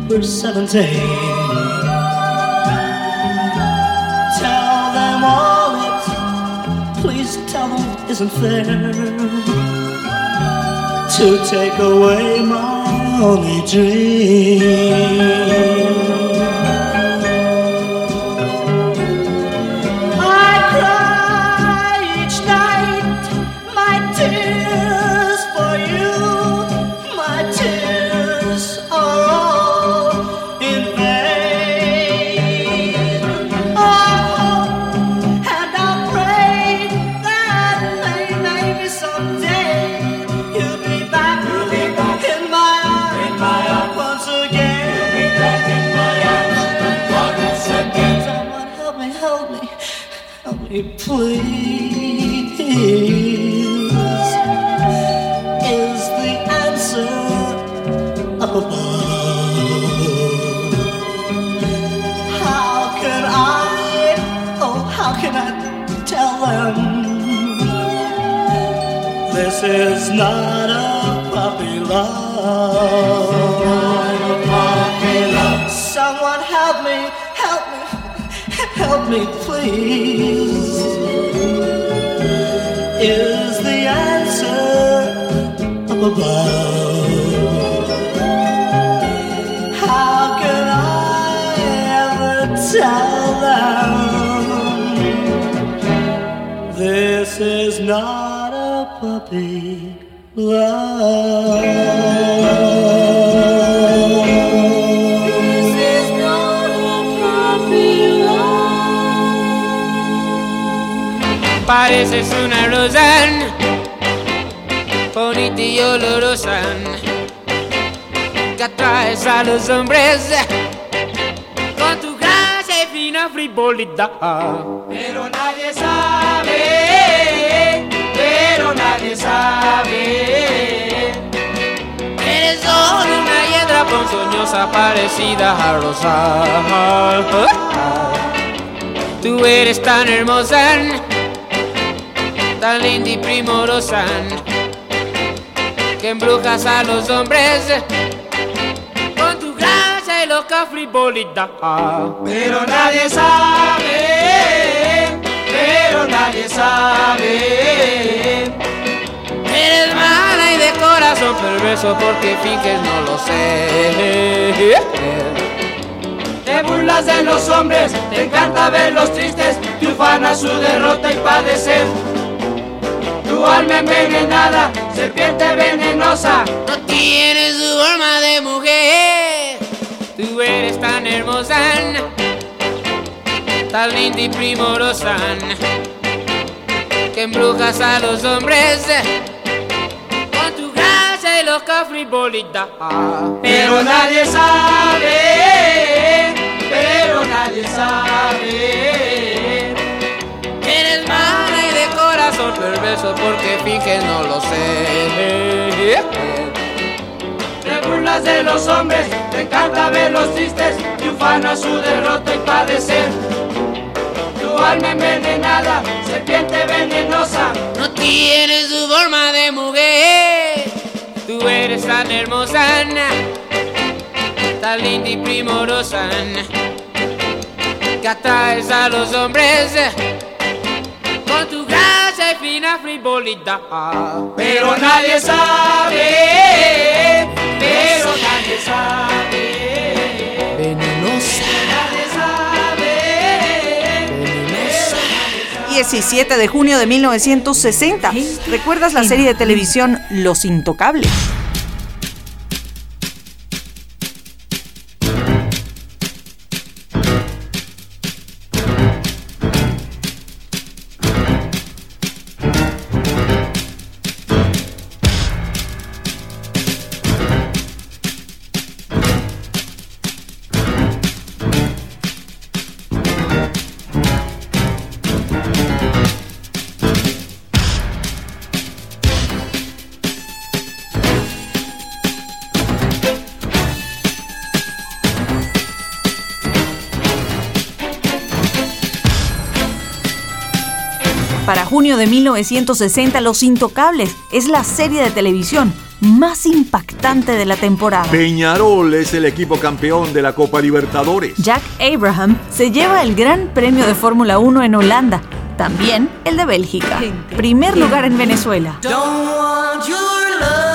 we're seventeen. Tell them all it, please tell them isn't fair to take away my only dream. Is not a puppy love? Puppy love. Someone help me, help me, help me, please. Is the answer up above? How can I ever tell them this is not a puppy love? Pareces una rosa bonita y olorosa que atraes a los hombres con tu gracia y fina frivolidad. Nadie sabe. Eres solo una hiedra ponzoñosa parecida a rosa. Tú eres tan hermosa tan linda y primorosa que embrujas a los hombres con tu gracia y loca frivolidad. Pero nadie sabe, pero nadie sabe. Eres mala y de corazón perverso porque finges no lo sé. Te burlas de los hombres, te encanta verlos tristes, te ufana su derrota y padecer. Tu alma envenenada, serpiente venenosa. No tienes su alma de mujer. Tú eres tan hermosa, tan linda y primorosa, que embrujas a los hombres loca frivolidad. Pero nadie sabe, pero nadie sabe. Eres mala y de corazón perverso porque finges no lo sé. Te burlas de los hombres, te encanta verlos tristes, y ufana su derrota y padecer. Tu alma envenenada, serpiente venenosa. No tienes su forma de mujer. Tú eres tan hermosa, tan linda y primorosa, que atraes a los hombres con tu gracia y fina frivolidad. Pero nadie sabe, pero nadie sabe. 17 de junio de 1960. ¿Recuerdas la serie de televisión Los Intocables? De 1960, Los Intocables es la serie de televisión más impactante de la temporada. Peñarol es el equipo campeón de la Copa Libertadores. Jack Abraham se lleva el Gran Premio de Fórmula 1 en Holanda, también el de Bélgica. Primer lugar en Venezuela. Don't want your love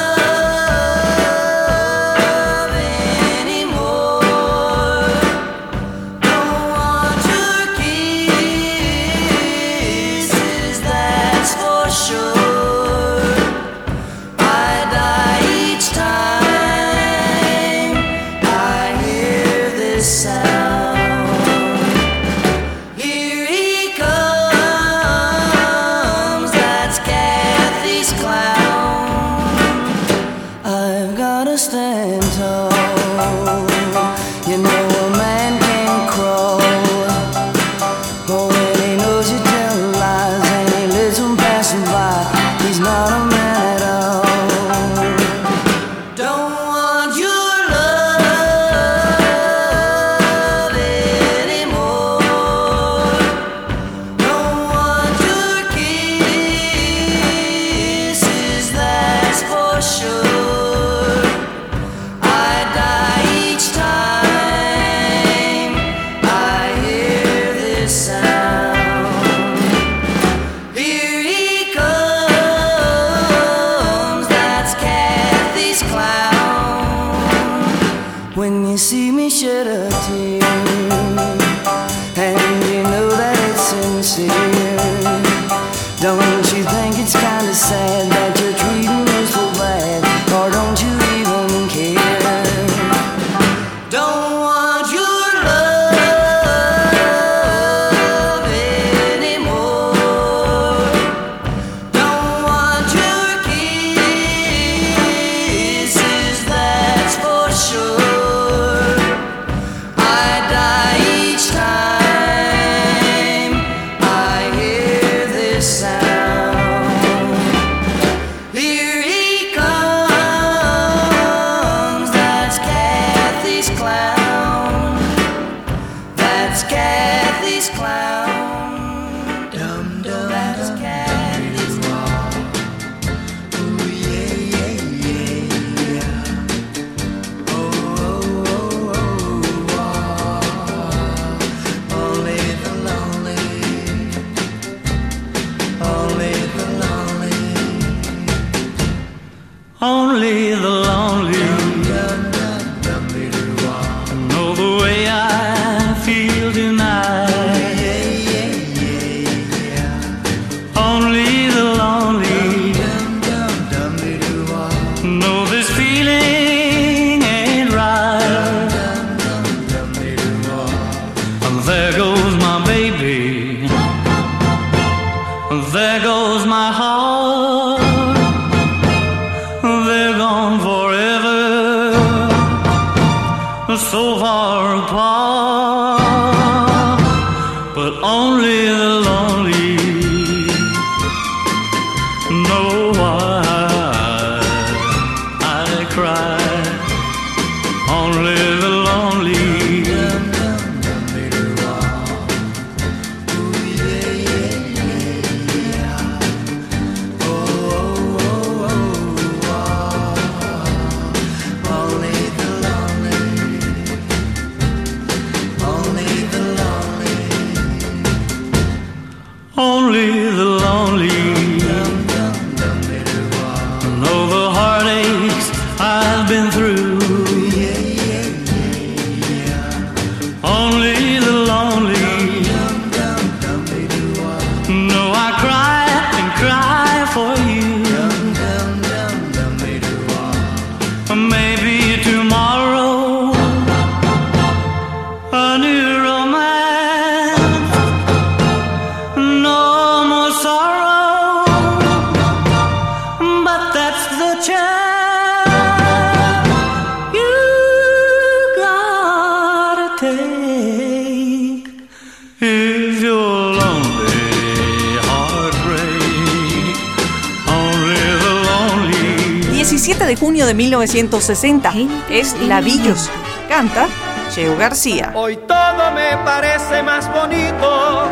1960 es Labillos. Canta Cheo García. Hoy todo me parece más bonito,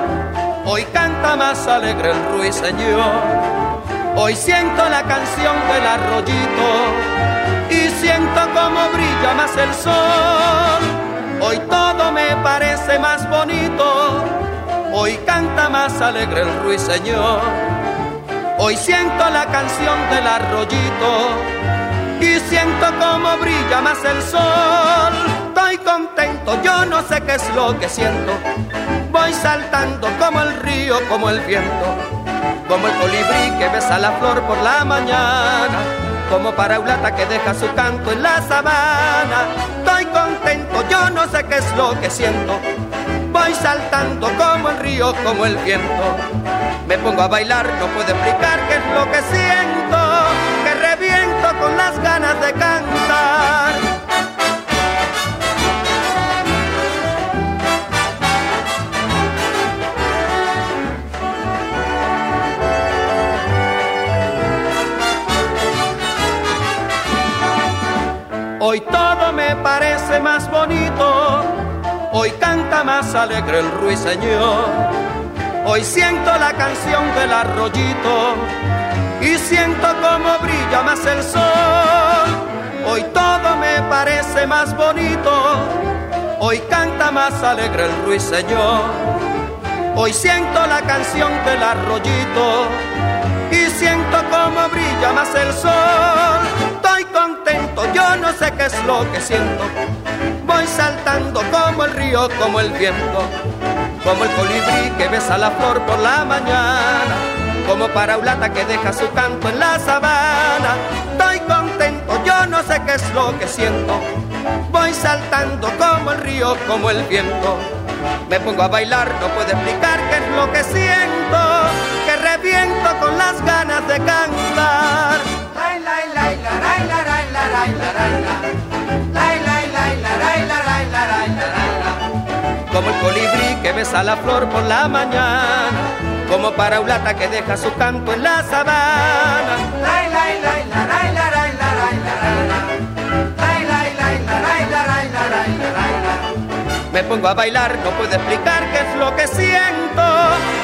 hoy canta más alegre el ruiseñor. Hoy siento la canción del arroyito y siento como brilla más el sol. Hoy todo me parece más bonito, hoy canta más alegre el ruiseñor. Hoy siento la canción del arroyito y siento como brilla más el sol. Estoy contento, yo no sé qué es lo que siento. Voy saltando como el río, como el viento, como el colibrí que besa la flor por la mañana, como paraulata que deja su canto en la sabana. Estoy contento, yo no sé qué es lo que siento. Voy saltando como el río, como el viento. Me pongo a bailar, no puedo explicar qué es lo que siento, las ganas de cantar. Hoy todo me parece más bonito, hoy canta más alegre el ruiseñor. Hoy siento la canción del arroyito y siento como brilla más el sol. Hoy todo me parece más bonito, hoy canta más alegre el ruiseñor. Hoy siento la canción del arroyito y siento como brilla más el sol. Estoy contento, yo no sé qué es lo que siento. Voy saltando como el río, como el viento, como el colibrí que besa la flor por la mañana, como paraulata que deja su canto en la sabana. Estoy contento, yo no sé qué es lo que siento. Voy saltando como el río, como el viento. Me pongo a bailar, no puedo explicar qué es lo que siento, que reviento con las ganas de cantar. Como el colibrí que besa la flor por la mañana, como paraulata que deja su canto en la sabana. Me pongo a bailar, no puedo explicar qué es lo que siento,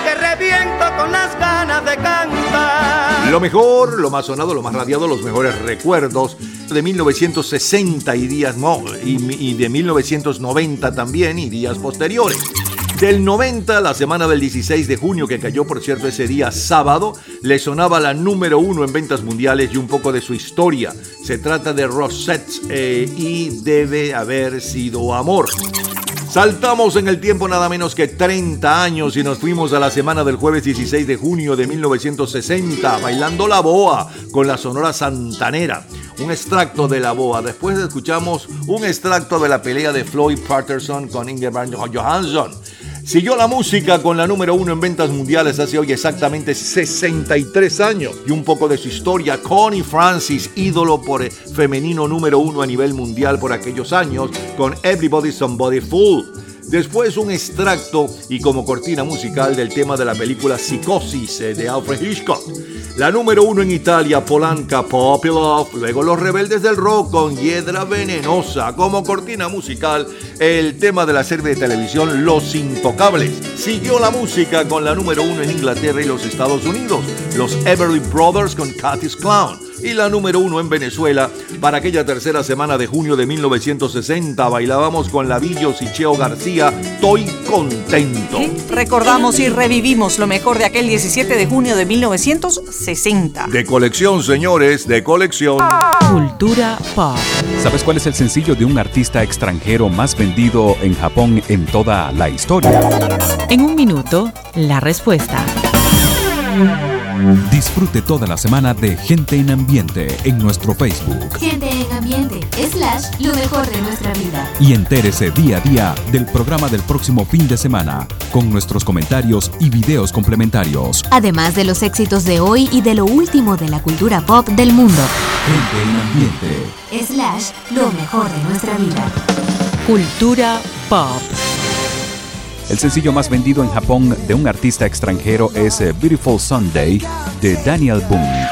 que reviento con las ganas de cantar. Lo mejor, lo más sonado, lo más radiado, los mejores recuerdos de 1960 y días no, y, y de 1990 también y días posteriores. Del 90, la semana del 16 de junio, que cayó por cierto ese día sábado, le sonaba la número uno en ventas mundiales y un poco de su historia. Se trata de Rosette eh, y debe haber sido amor. Saltamos en el tiempo nada menos que 30 años y nos fuimos a la semana del jueves 16 de junio de 1960, bailando la boa con la Sonora Santanera. Un extracto de la boa. Después escuchamos un extracto de la pelea de Floyd Patterson con Ingeborg Johansson. Siguió la música con la número uno en ventas mundiales hace hoy exactamente 63 años. Y un poco de su historia, Connie Francis, ídolo por femenino número uno a nivel mundial por aquellos años, con Everybody Somebody Fool. Después un extracto y como cortina musical del tema de la película Psicosis eh, de Alfred Hitchcock. La número uno en Italia, Polanca, Pop. Luego Los Rebeldes del Rock con Hiedra Venenosa. Como cortina musical, el tema de la serie de televisión Los Intocables. Siguió la música con la número uno en Inglaterra y los Estados Unidos. Los Everly Brothers con Cathy's Clown y la número uno en Venezuela. Para aquella tercera semana de junio de 1960 bailábamos con Lavillos y Cheo García, Estoy contento. Recordamos y revivimos lo mejor de aquel 17 de junio de 1960. De colección, señores, de colección. Cultura pop. ¿Sabes cuál es el sencillo de un artista extranjero más vendido en Japón en toda la historia? En un minuto, la respuesta. Disfrute toda la semana de Gente en Ambiente en nuestro Facebook. Gente en ambiente, slash, lo mejor de nuestra vida. Y entérese día a día del programa del próximo fin de semana, con nuestros comentarios y videos complementarios. Además de los éxitos de hoy y de lo último de la cultura pop del mundo. Gente en Ambiente. Slash, lo mejor de nuestra vida. Cultura pop. El sencillo más vendido en Japón de un artista extranjero es eh, Beautiful Sunday de Daniel Boone.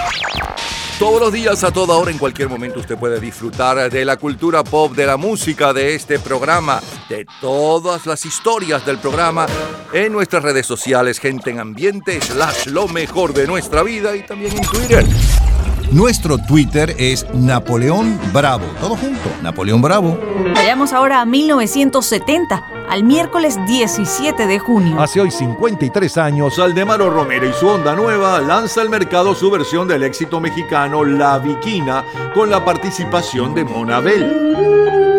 Todos los días, a toda hora, en cualquier momento, usted puede disfrutar de la cultura pop, de la música, de este programa, de todas las historias del programa en nuestras redes sociales, gente en ambiente, slash lo mejor de nuestra vida y también en Twitter. Nuestro Twitter es Napoleón Bravo. Todo junto, Napoleón Bravo. Vayamos ahora a 1970, al miércoles 17 de junio. Hace hoy 53 años, Aldemaro Romero y su Onda Nueva lanza al mercado su versión del éxito mexicano La Viquina con la participación de Monabel. Por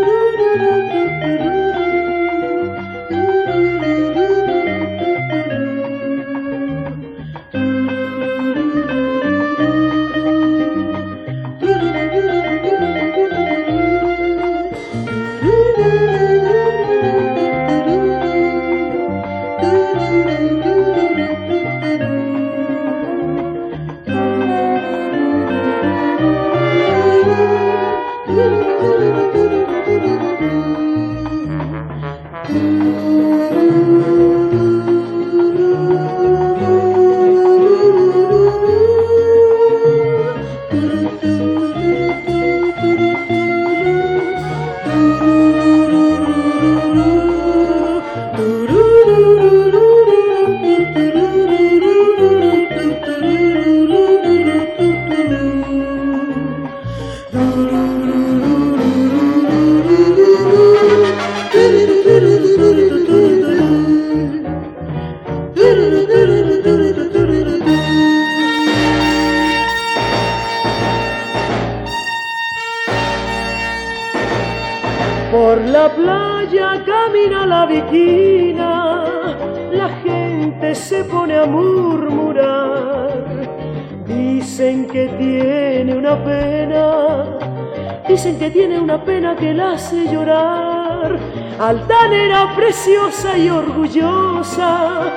hace llorar. Altanera preciosa y orgullosa,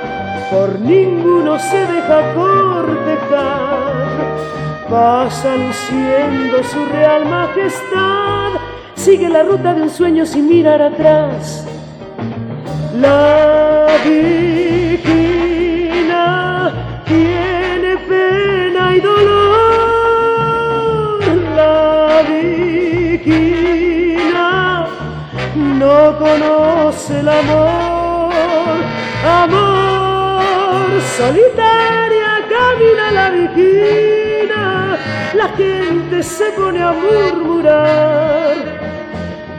por ninguno se deja cortejar. Pasa luciendo su real majestad sigue la ruta de un sueño sin mirar atrás. La viquina tiene pena y dolor. La no conoce el amor. Amor solitaria camina la viquina. La gente se pone a murmurar.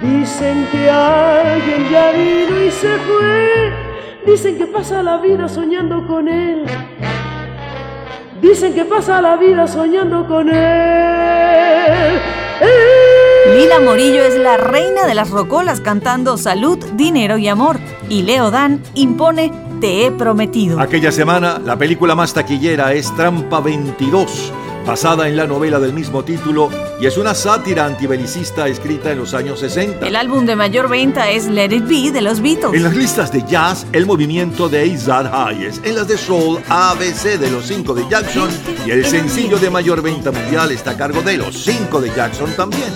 Dicen que alguien ya vino y se fue. Dicen que pasa la vida soñando con él. Dicen que pasa la vida soñando con él. Lila Morillo es la reina de las rocolas cantando Salud, Dinero y Amor. Y Leo Dan impone Te he prometido. Aquella semana, la película más taquillera es Trampa 22 basada en la novela del mismo título y es una sátira antibelicista escrita en los años 60. El álbum de mayor venta es Let It Be de los Beatles. En las listas de jazz, el movimiento de Izad Hayes. En las de soul, ABC de los 5 de Jackson. Y el sencillo de mayor venta mundial está a cargo de los 5 de Jackson también.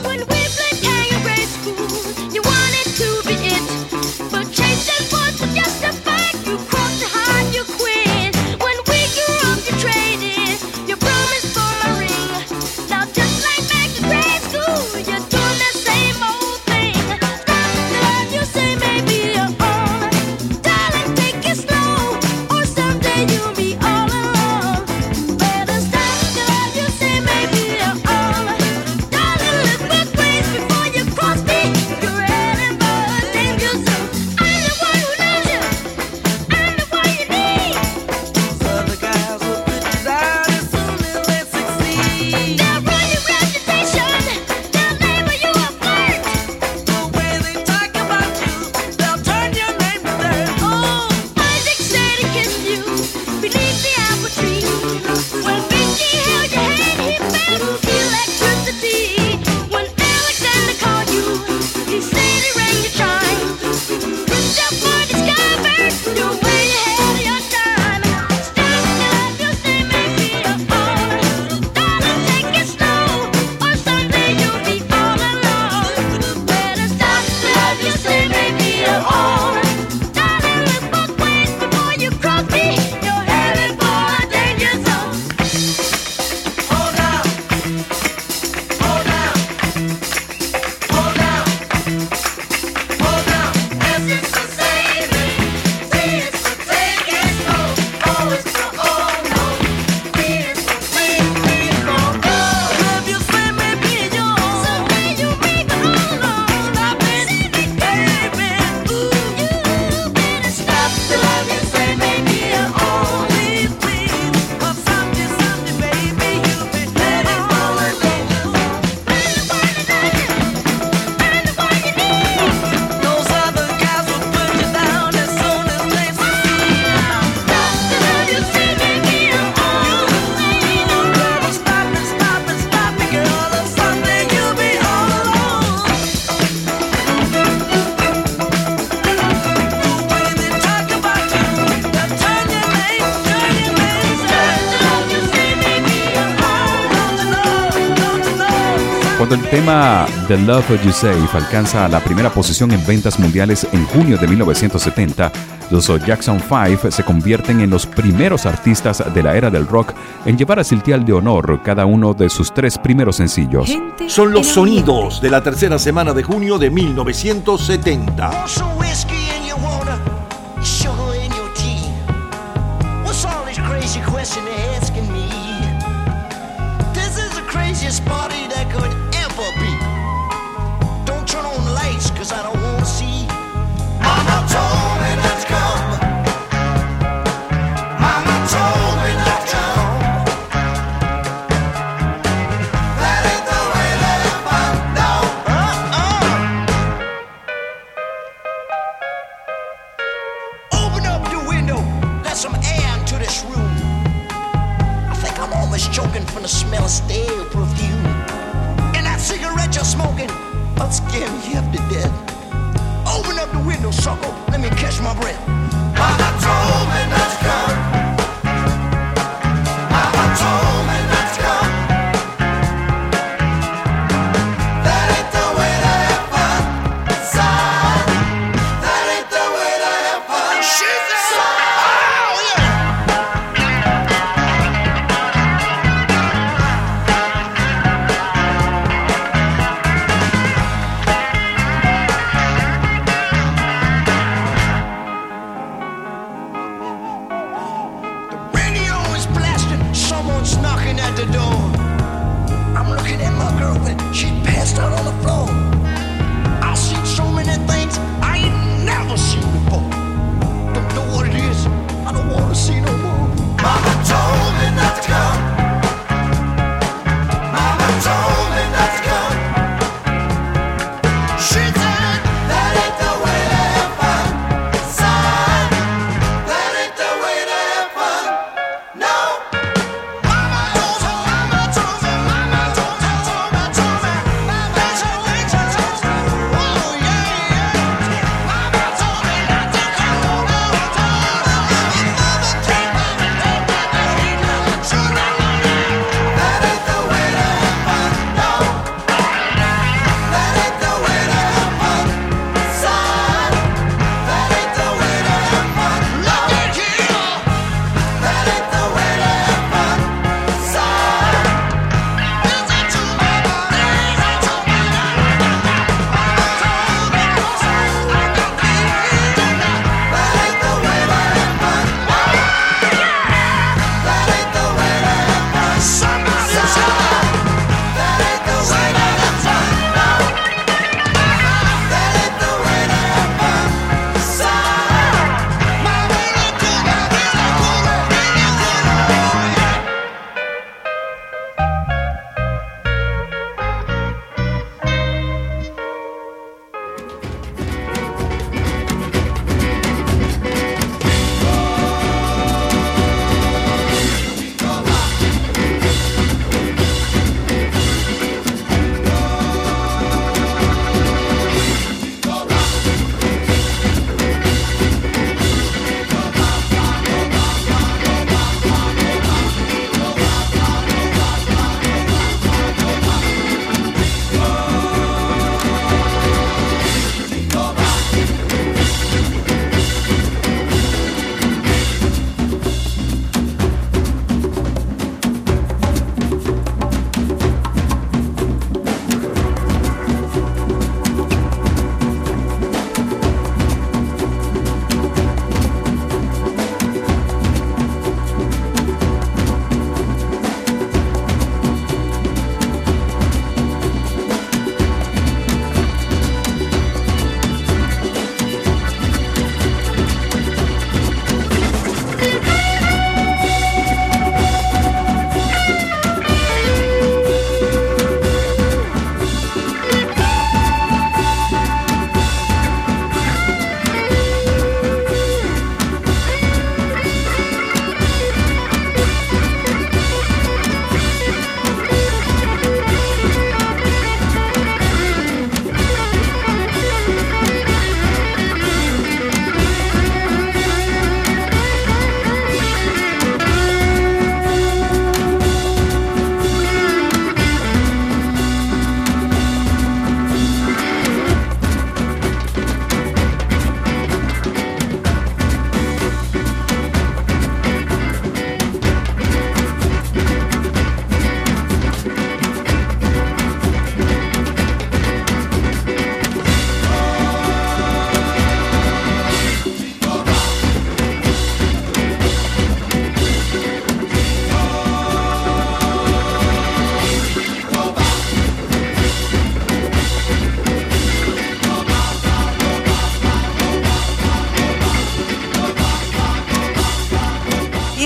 Tema The Love You Save alcanza la primera posición en ventas mundiales en junio de 1970, los Jackson 5 se convierten en los primeros artistas de la era del rock en llevar a Siltial de honor cada uno de sus tres primeros sencillos. Son los sonidos de la tercera semana de junio de 1970.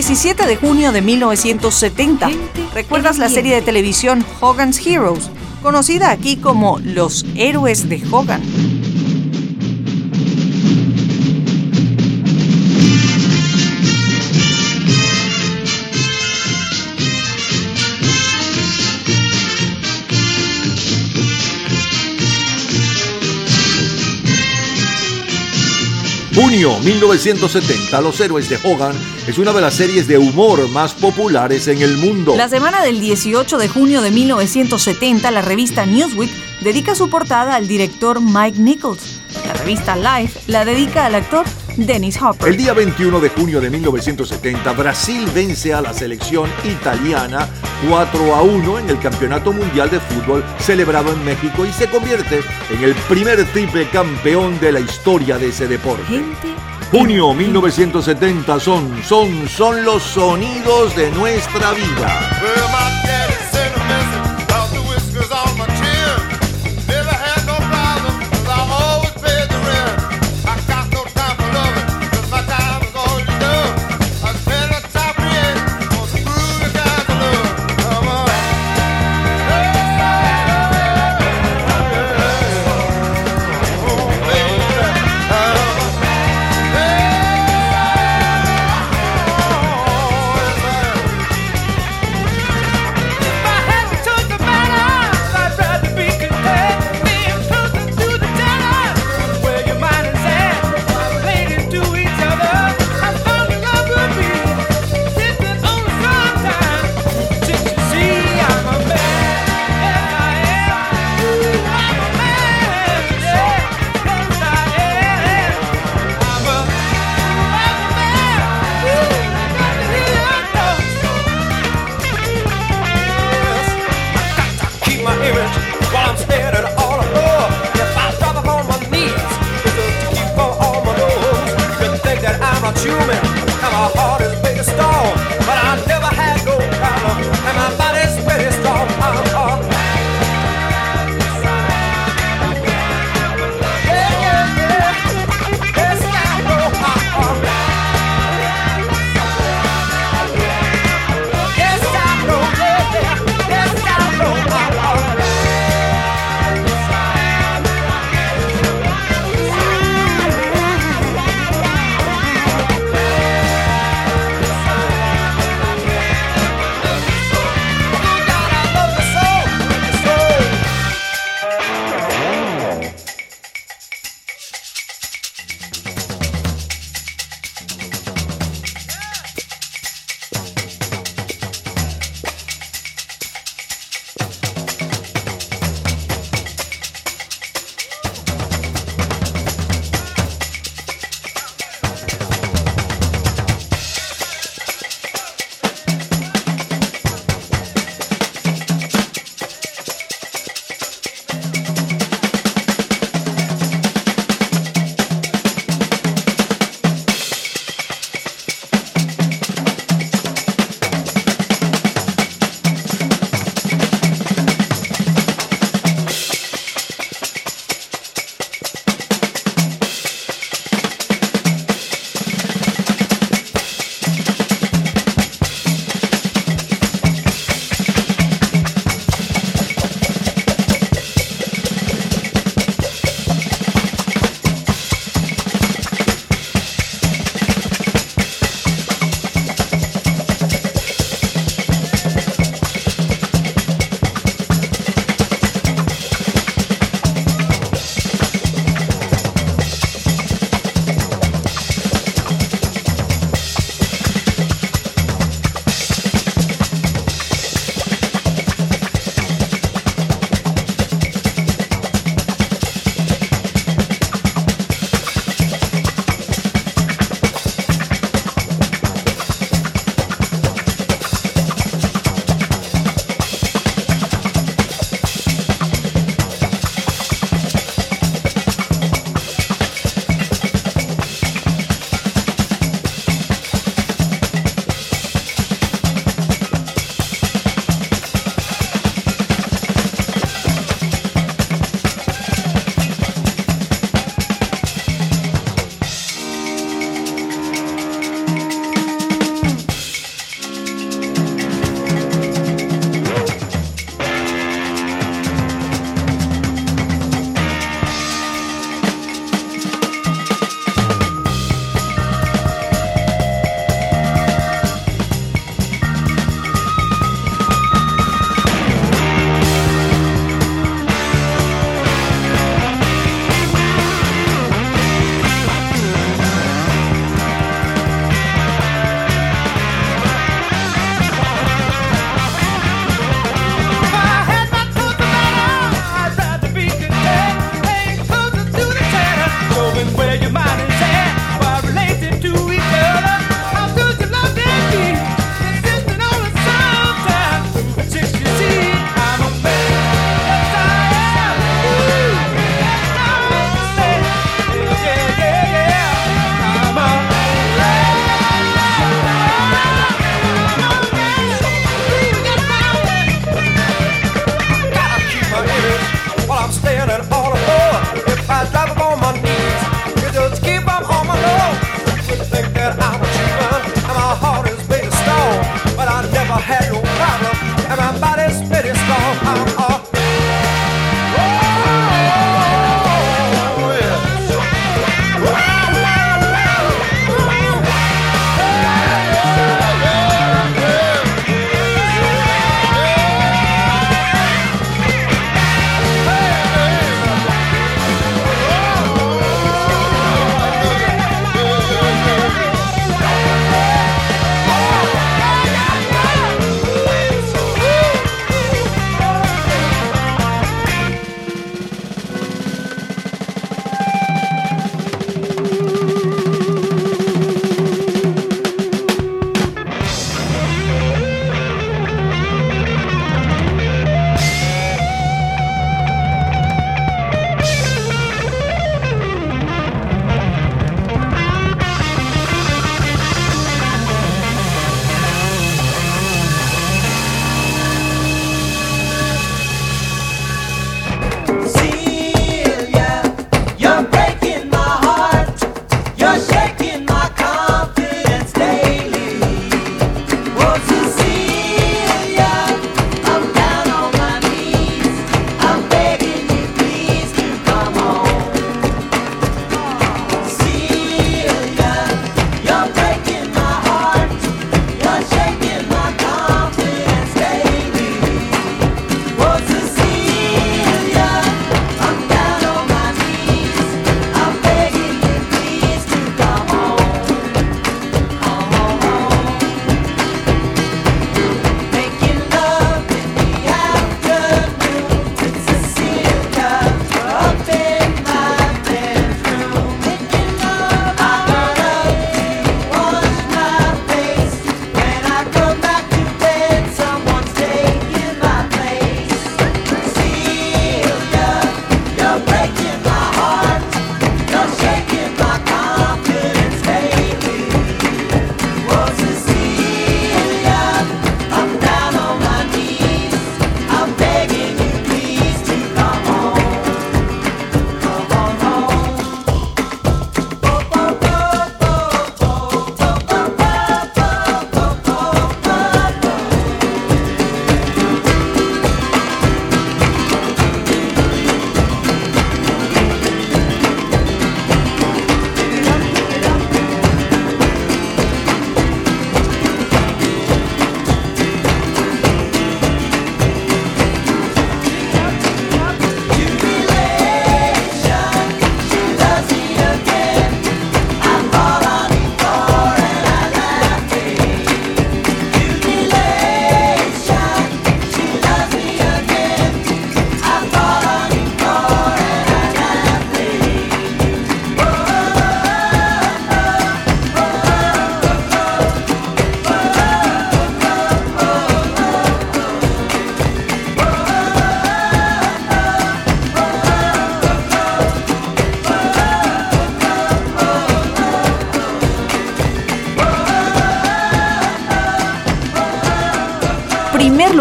17 de junio de 1970. ¿Recuerdas la serie de televisión Hogan's Heroes? Conocida aquí como Los Héroes de Hogan. Junio 1970, Los Héroes de Hogan es una de las series de humor más populares en el mundo. La semana del 18 de junio de 1970, la revista Newsweek dedica su portada al director Mike Nichols. La revista Life la dedica al actor Dennis Hopper. El día 21 de junio de 1970, Brasil vence a la selección italiana 4 a 1 en el Campeonato Mundial de Fútbol celebrado en México y se convierte en el primer triple campeón de la historia de ese deporte. Junio 1970 son, son, son los sonidos de nuestra vida.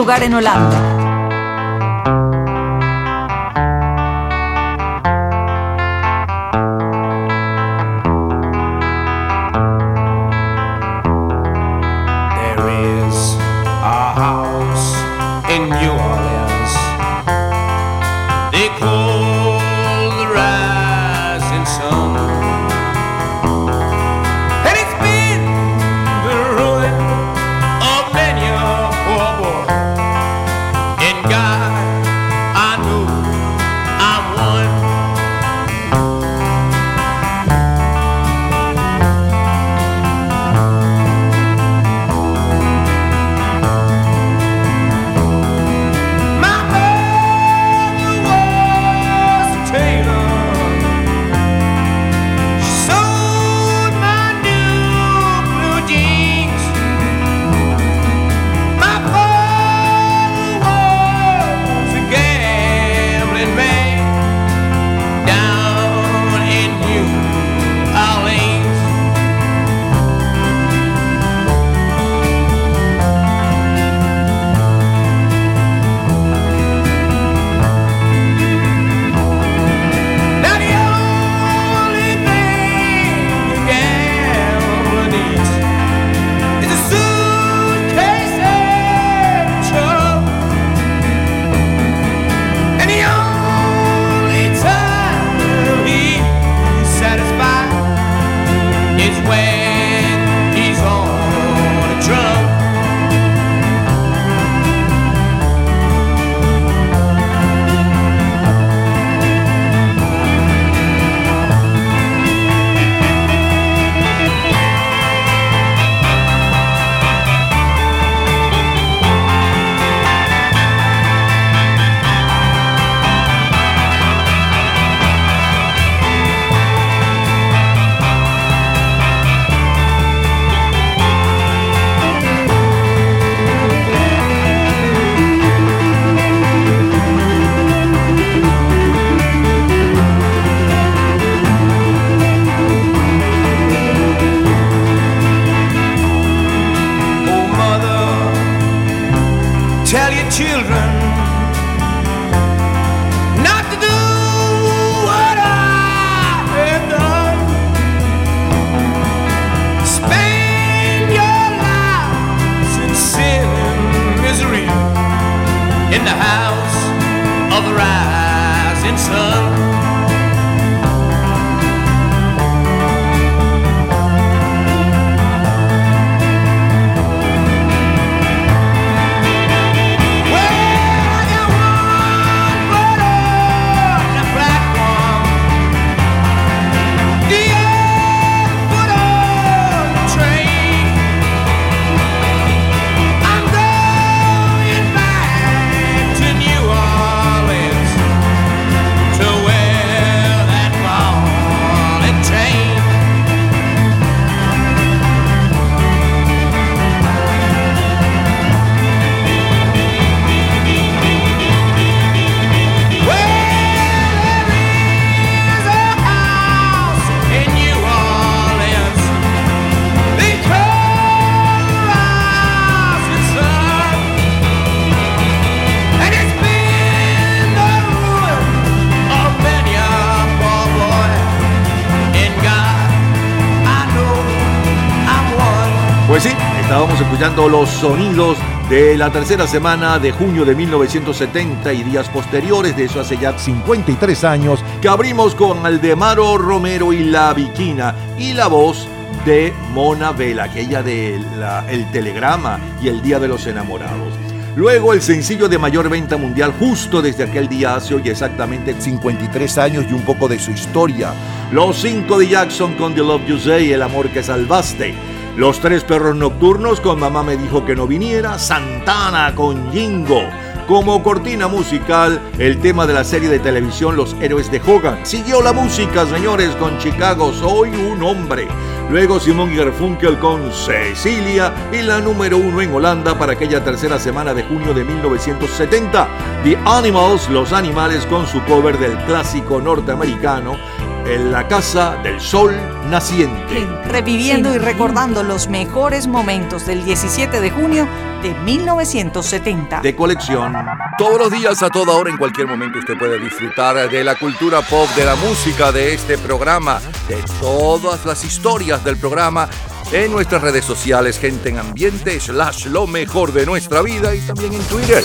Lugar en Holanda. Sonidos de la tercera semana de junio de 1970 y días posteriores, de eso hace ya 53 años, que abrimos con Aldemaro Romero y La Viquina y la voz de Mona Vela, aquella de El Telegrama y El Día de los Enamorados. Luego el sencillo de mayor venta mundial justo desde aquel día hace hoy exactamente 53 años y un poco de su historia. Los cinco de Jackson con The Love You Say, El Amor que Salvaste. Los tres perros nocturnos con Mamá me dijo que no viniera, Santana con Jingo. Como cortina musical, el tema de la serie de televisión Los Héroes de Hogan. Siguió la música, señores, con Chicago Soy un hombre. Luego Simón Garfunkel con Cecilia y la número uno en Holanda para aquella tercera semana de junio de 1970. The Animals, Los Animales con su cover del clásico norteamericano en la Casa del Sol Naciente. Reviviendo y recordando los mejores momentos del 17 de junio de 1970. De colección. Todos los días, a toda hora, en cualquier momento, usted puede disfrutar de la cultura pop, de la música, de este programa, de todas las historias del programa en nuestras redes sociales, gente en ambiente, slash lo mejor de nuestra vida y también en Twitter.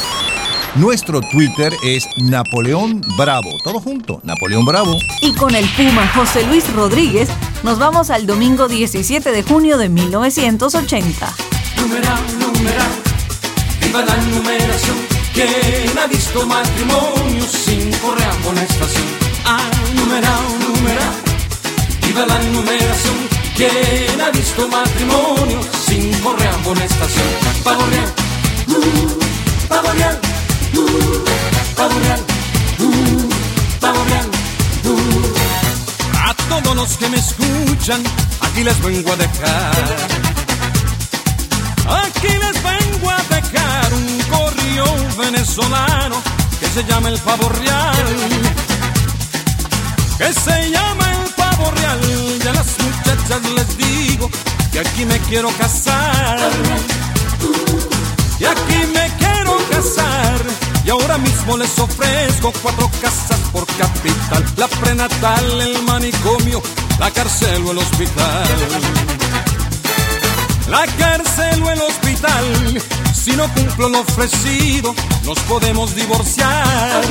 Nuestro Twitter es Napoleón Bravo. Todo junto, Napoleón Bravo. Y con el Puma José Luis Rodríguez nos vamos al domingo 17 de junio de 1980. Numeral, numeral, viva la numeración. ¿Quién ha visto matrimonio sin correa estación? Ah, numeral, numeral, viva la numeración. ¿Quién ha visto matrimonio sin correa estación? Pavo real, uh, pavo real, uh, pavo A todos los que me escuchan, aquí les vengo a dejar. Aquí les vengo a dejar un corrió venezolano que se llama el pavo real. Que se llama el pavo real. Y a las muchachas les digo que aquí me quiero casar. Y aquí me quiero Y ahora mismo les ofrezco cuatro casas por capital. La prenatal, el manicomio, la cárcel o el hospital. La cárcel o el hospital, si no cumplo lo ofrecido, nos podemos divorciar.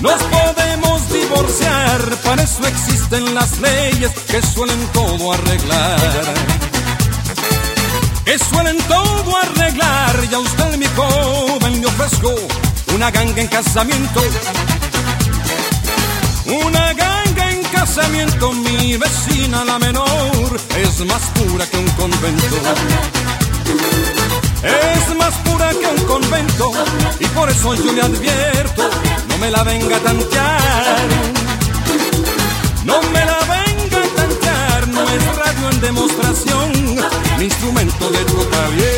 Nos podemos divorciar, para eso existen las leyes que suelen todo arreglar. Que suelen todo arreglar, y a usted mi joven le ofrezco una ganga en casamiento. Una ganga en casamiento, mi vecina la menor es más pura que un convento. Es más pura que un convento y por eso yo le advierto, no me la venga a tantear. No me la venga a tantear, no es radio en demostración, mi instrumento de tocar bien,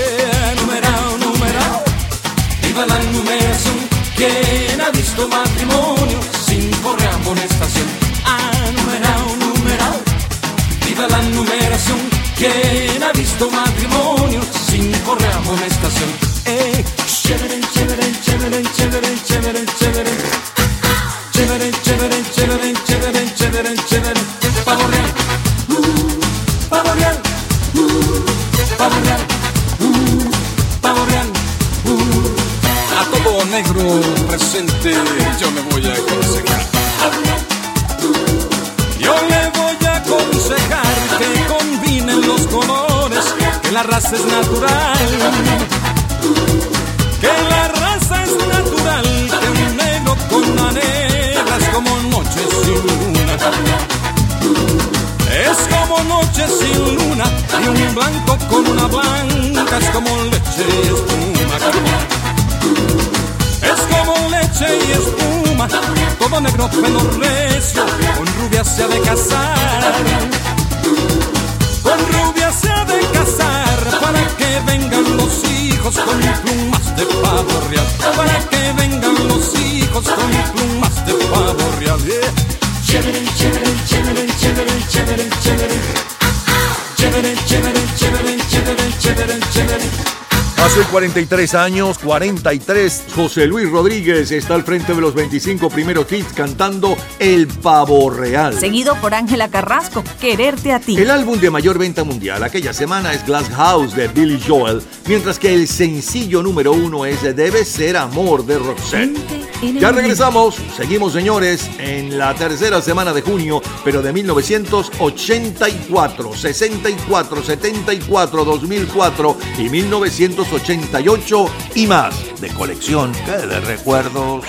43 años, 43, José Luis Rodríguez está al frente de los 25 primeros hits cantando El Pavo Real. Seguido por Ángela Carrasco, Quererte a ti. El álbum de mayor venta mundial aquella semana es Glass House de Billy Joel, mientras que el sencillo número uno es Debe ser amor de Roxette. Ya regresamos, seguimos señores en la tercera semana de junio, pero de 1984, 64, 74, 2004 y 1988 y más de colección que de recuerdos.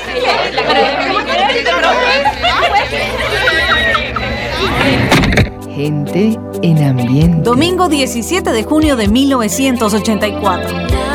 Gente en ambiente. Domingo 17 de junio de 1984.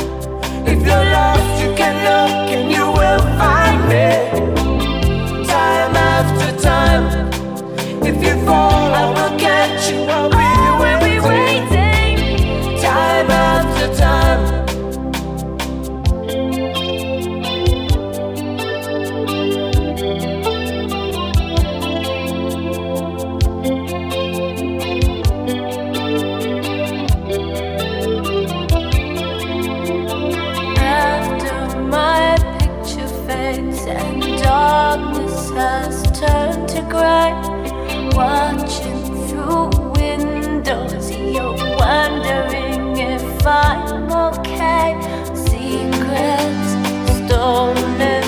If I'm okay. Secrets stolen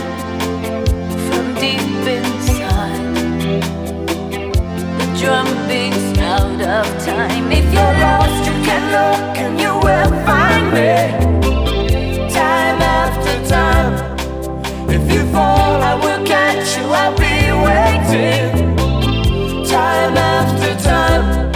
from deep inside. The drum beats out of time. If you're lost, you can look and you will find me time after time. If you fall, I will catch you. I'll be waiting. Time after time.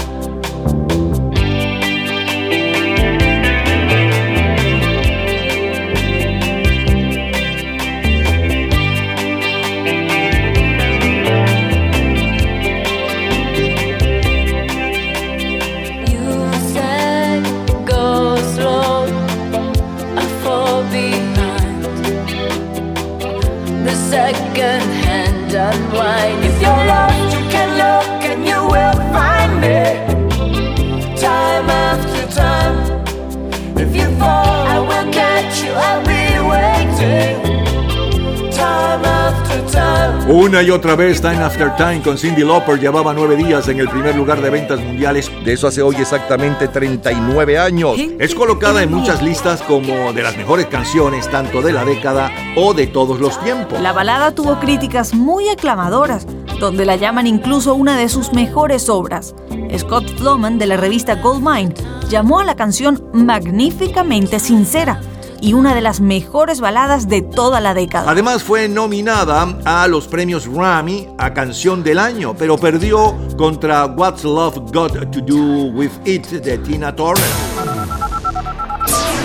Una y otra vez Time After Time con Cindy Lauper llevaba nueve días en el primer lugar de ventas mundiales. De eso hace hoy exactamente 39 años. Es colocada en muchas listas como de las mejores canciones tanto de la década o de todos los tiempos. La balada tuvo críticas muy aclamadoras, donde la llaman incluso una de sus mejores obras. Scott Floman de la revista Goldmine llamó a la canción magníficamente sincera y una de las mejores baladas de toda la década. Además fue nominada a los premios Grammy a Canción del Año, pero perdió contra What's Love Got to Do With It de Tina Turner.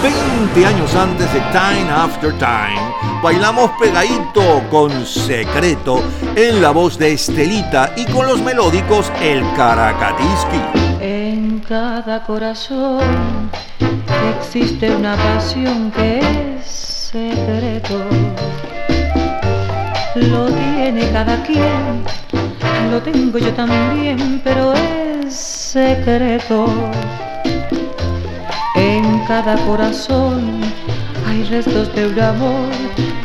20 años antes de Time After Time, bailamos pegadito con secreto en la voz de Estelita y con los melódicos El Caracatiski. En cada corazón existe una pasión que es secreto. Lo tiene cada quien, lo tengo yo también, pero es secreto. En cada corazón hay restos de un amor,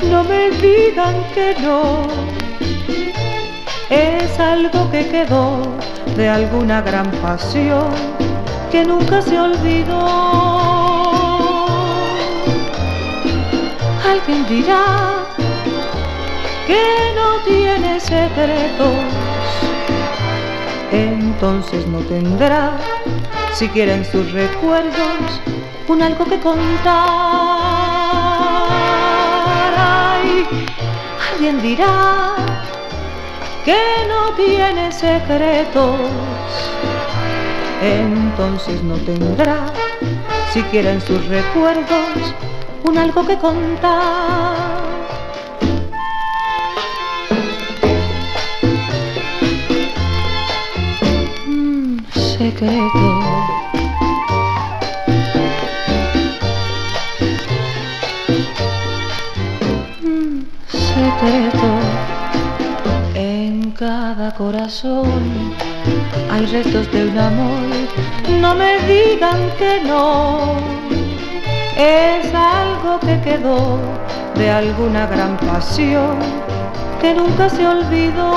no me digan que no. Es algo que quedó de alguna gran pasión que nunca se olvidó. Alguien dirá que no tiene secretos, entonces no tendrá, si quieren sus recuerdos, un algo que contar. Ay, alguien dirá que no tiene secretos, entonces no tendrá, si quieren sus recuerdos, un algo que contar. Un secreto. Un secreto. En cada corazón hay restos de un amor. No me digan que no. Es algo que quedó de alguna gran pasión que nunca se olvidó.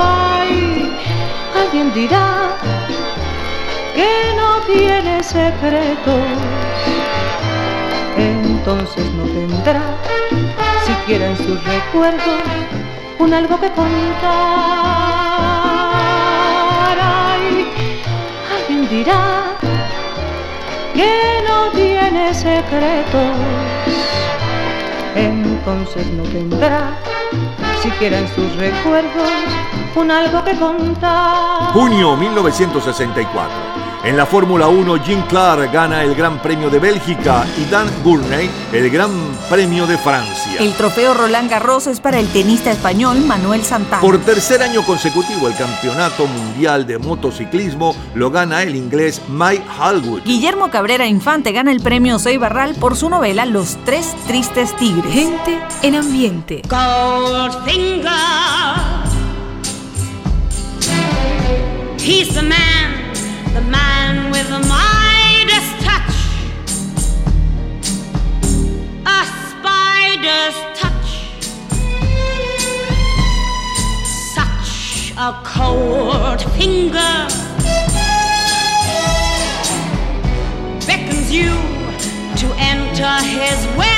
Ay, alguien dirá que no tiene secretos, entonces no tendrá siquiera en sus recuerdos un algo que contar. Ay, alguien dirá que no tiene secretos, entonces no tendrá siquiera en sus recuerdos un algo que contar. Junio 1964. En la Fórmula 1, Jim Clark gana el Gran Premio de Bélgica y Dan Gurney el Gran Premio de Francia. El trofeo Roland Garros es para el tenista español Manuel Santana. Por tercer año consecutivo, el Campeonato Mundial de Motociclismo lo gana el inglés Mike Hallwood. Guillermo Cabrera Infante gana el premio Soy Barral por su novela Los Tres Tristes Tigres. Gente en ambiente. Goldfinger. He's the man, the man A spider's touch. Such a cold finger beckons you to enter his web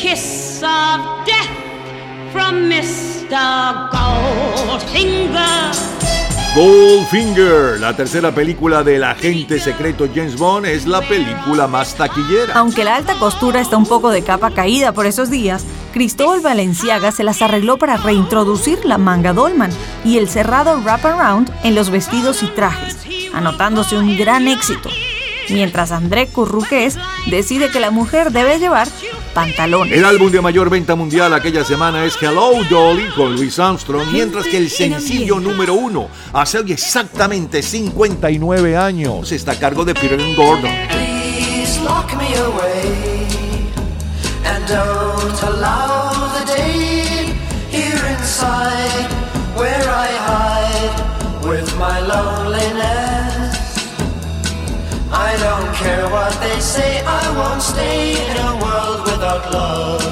kiss of death from Mr. Goldfinger. Goldfinger, la tercera película del agente secreto James Bond, es la película más taquillera. Aunque la alta costura está un poco de capa caída por esos días, Cristóbal Valenciaga se las arregló para reintroducir la manga dolman y el cerrado wraparound en los vestidos y trajes, anotándose un gran éxito. Mientras André Curruqués decide que la mujer debe llevar pantalones. El álbum de mayor venta mundial aquella semana es Hello Dolly con Louis Armstrong, mientras que el sencillo número uno hace hoy exactamente 59 años está a cargo de Peter Gordon. What they say, I won't stay in a world without love.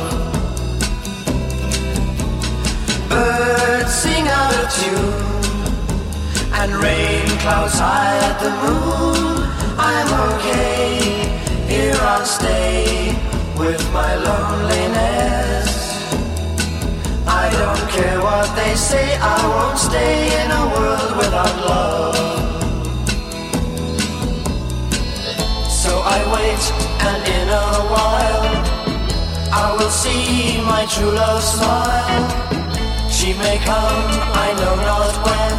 Birds sing out of tune and rain clouds hide the moon. I'm okay, here I'll stay with my loneliness. I don't care what they say, I won't stay in a world without love. So I wait, and in a while, I will see my true love smile. She may come, I know not when.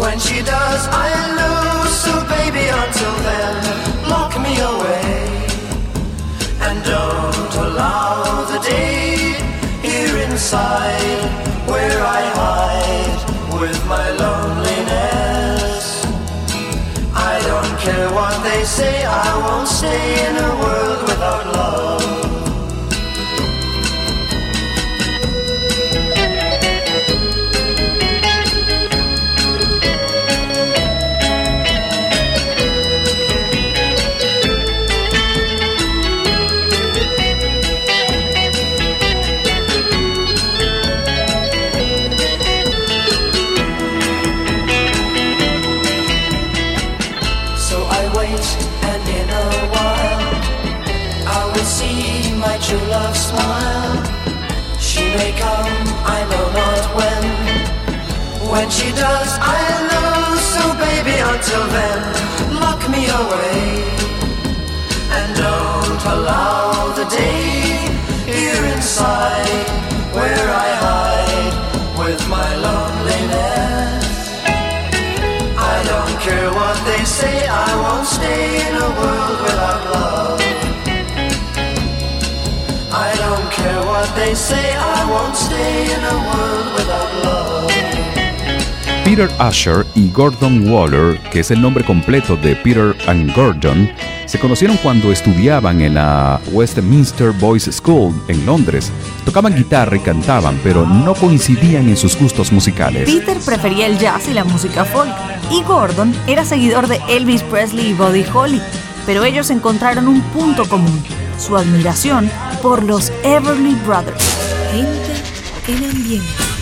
When she does, I'll lose. So baby, until then, lock me away. And don't allow the day here inside where I hide with my loneliness. Care what they say, I won't stay in a world without love. when she does, I know. So baby, until then, lock me away. And don't allow the day here inside where I hide with my loneliness. I don't care what they say, I won't stay in a world without love. I don't care what they say, I won't stay in a world without love. Peter Asher y Gordon Waller, que es el nombre completo de Peter and Gordon, se conocieron cuando estudiaban en la Westminster Boys School en Londres. Tocaban guitarra y cantaban, pero no coincidían en sus gustos musicales. Peter prefería el jazz y la música folk, y Gordon era seguidor de Elvis Presley y Buddy Holly, pero ellos encontraron un punto común, su admiración por los Everly Brothers. Entra en ambiente.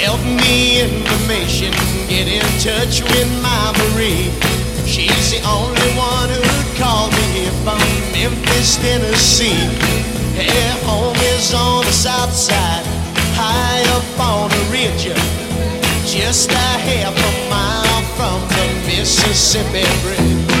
Help me, information. Get in touch with my Marie. She's the only one who'd call me from Memphis, Tennessee. Her home is on the south side, high up on a ridge, just a half a mile from the Mississippi Bridge.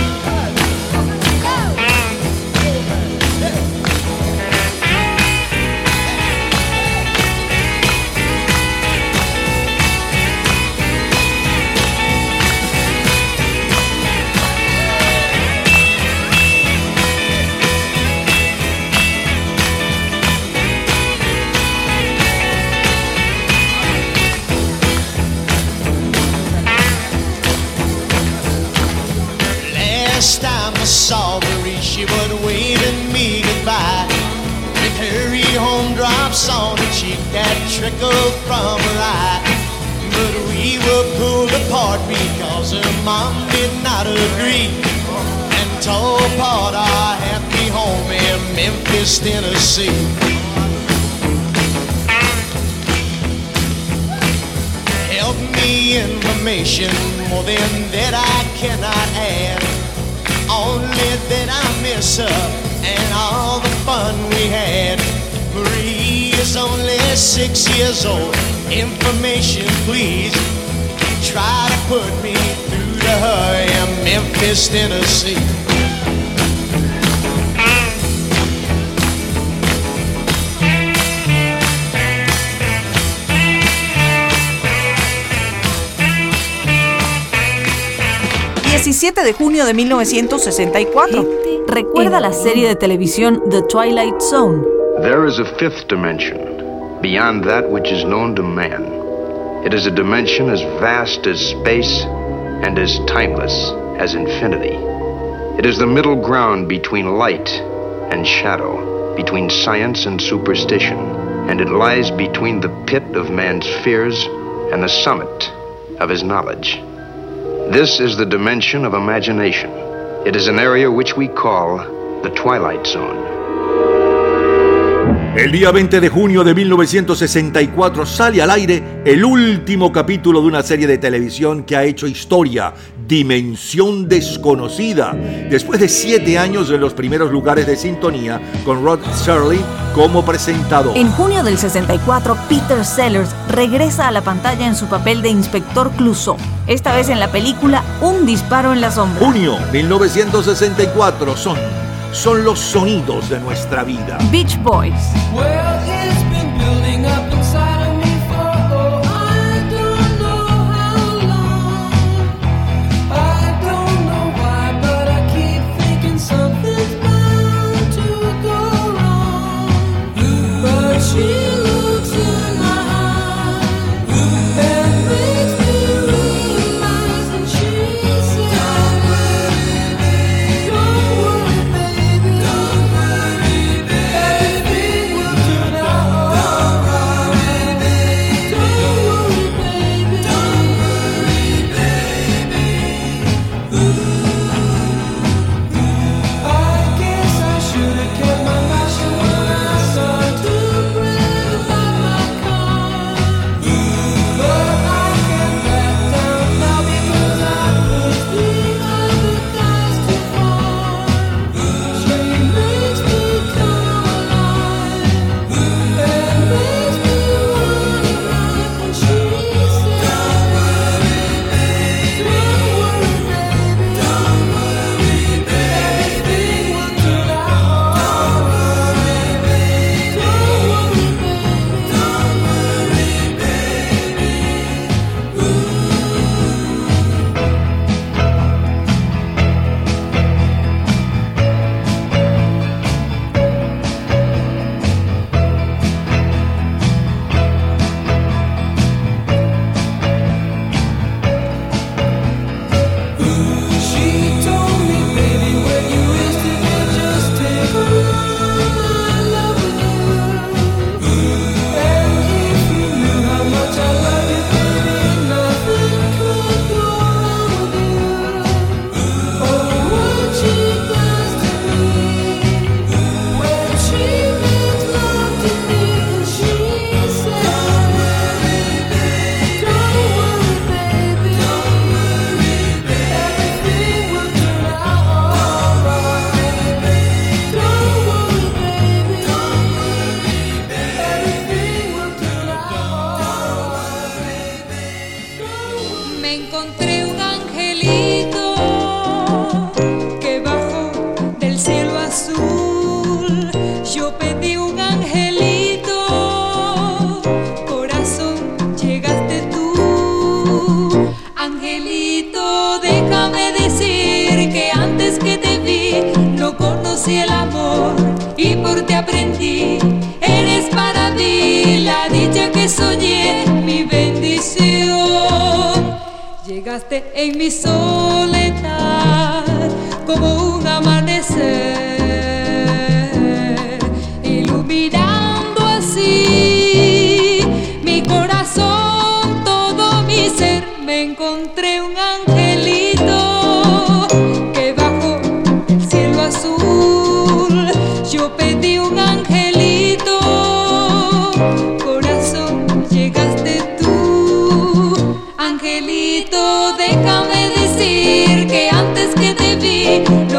twinkle from a light. But we were pulled apart because her mom did not agree and tore apart our happy home in Memphis, Tennessee. Help me information more than that I cannot add. Only that I miss her and all the fun we had. Marie is only 26 years old. Information, please. Try to put me through de junio de 1964. Recuerda la serie de televisión The Twilight Zone. There is a fifth dimension. beyond that which is known to man. It is a dimension as vast as space and as timeless as infinity. It is the middle ground between light and shadow, between science and superstition, and it lies between the pit of man's fears and the summit of his knowledge. This is the dimension of imagination. It is an area which we call the Twilight Zone. El día 20 de junio de 1964 sale al aire el último capítulo de una serie de televisión que ha hecho historia, Dimensión Desconocida, después de siete años en los primeros lugares de sintonía con Rod Shirley como presentador. En junio del 64, Peter Sellers regresa a la pantalla en su papel de inspector Clouseau, esta vez en la película Un disparo en la sombra. Junio 1964 son son los sonidos de nuestra vida. Beach Boys. encontré un angelito que bajó del cielo azul. Yo pedí un angelito, corazón, llegaste tú. Angelito, déjame decir que antes que te vi no conocí el amor y por ti aprendí. Eres para mí la dicha que soñé. en mi soledad como un amanecer.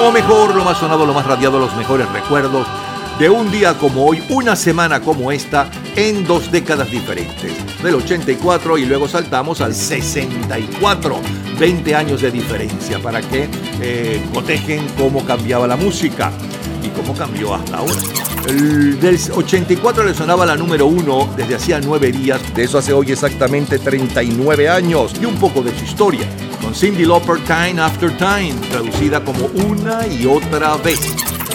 Lo mejor, lo más sonado, lo más radiado, los mejores recuerdos de un día como hoy, una semana como esta, en dos décadas diferentes. Del 84 y luego saltamos al 64. 20 años de diferencia para que eh, cotejen cómo cambiaba la música y cómo cambió hasta ahora. El, del 84 le sonaba la número uno desde hacía nueve días, de eso hace hoy exactamente 39 años y un poco de su historia, Cindy Lauper Time After Time, traducida como una y otra vez.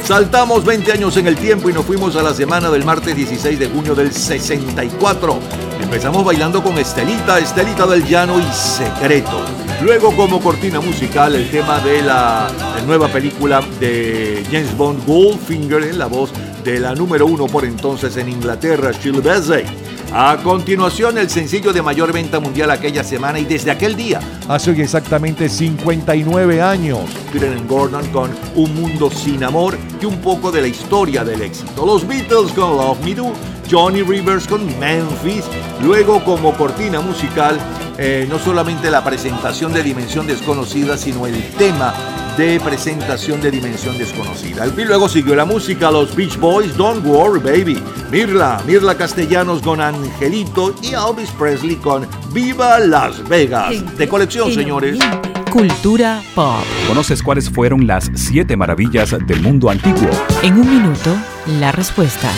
Saltamos 20 años en el tiempo y nos fuimos a la semana del martes 16 de junio del 64. Empezamos bailando con Estelita, Estelita del Llano y Secreto. Luego como cortina musical el tema de la, la nueva película de James Bond Goldfinger en la voz de la número uno por entonces en Inglaterra, Shirley Bassey. A continuación, el sencillo de mayor venta mundial aquella semana y desde aquel día. Hace hoy exactamente 59 años. Peter Gordon con Un Mundo Sin Amor y un poco de la historia del éxito. Los Beatles con Love Me Do, Johnny Rivers con Memphis. Luego, como cortina musical, eh, no solamente la presentación de Dimensión Desconocida, sino el tema de presentación de Dimensión Desconocida. Y luego siguió la música, los Beach Boys, Don't Worry Baby, Mirla, Mirla Castellanos con Angelito y Elvis Presley con Viva Las Vegas. De colección, señores. Cultura pop. ¿Conoces cuáles fueron las siete maravillas del mundo antiguo? En un minuto, la respuesta.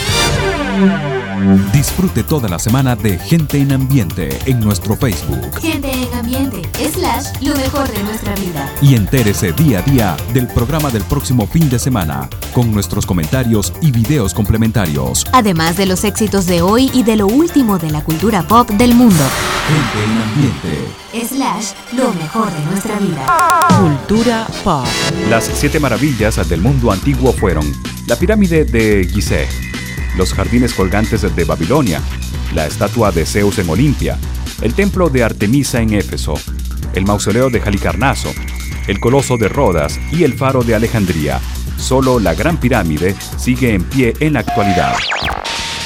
Disfrute toda la semana de Gente en Ambiente en nuestro Facebook. Gente en ambiente, slash, lo mejor de nuestra vida. Y entérese día a día del programa del próximo fin de semana, con nuestros comentarios y videos complementarios. Además de los éxitos de hoy y de lo último de la cultura pop del mundo. Gente en Ambiente. Slash, lo mejor de nuestra vida. Cultura pop. Las siete maravillas del mundo antiguo fueron la pirámide de Gizeh, los jardines colgantes de Babilonia, la estatua de Zeus en Olimpia, el templo de Artemisa en Éfeso, el mausoleo de Halicarnaso, el coloso de Rodas y el faro de Alejandría. Solo la Gran Pirámide sigue en pie en la actualidad.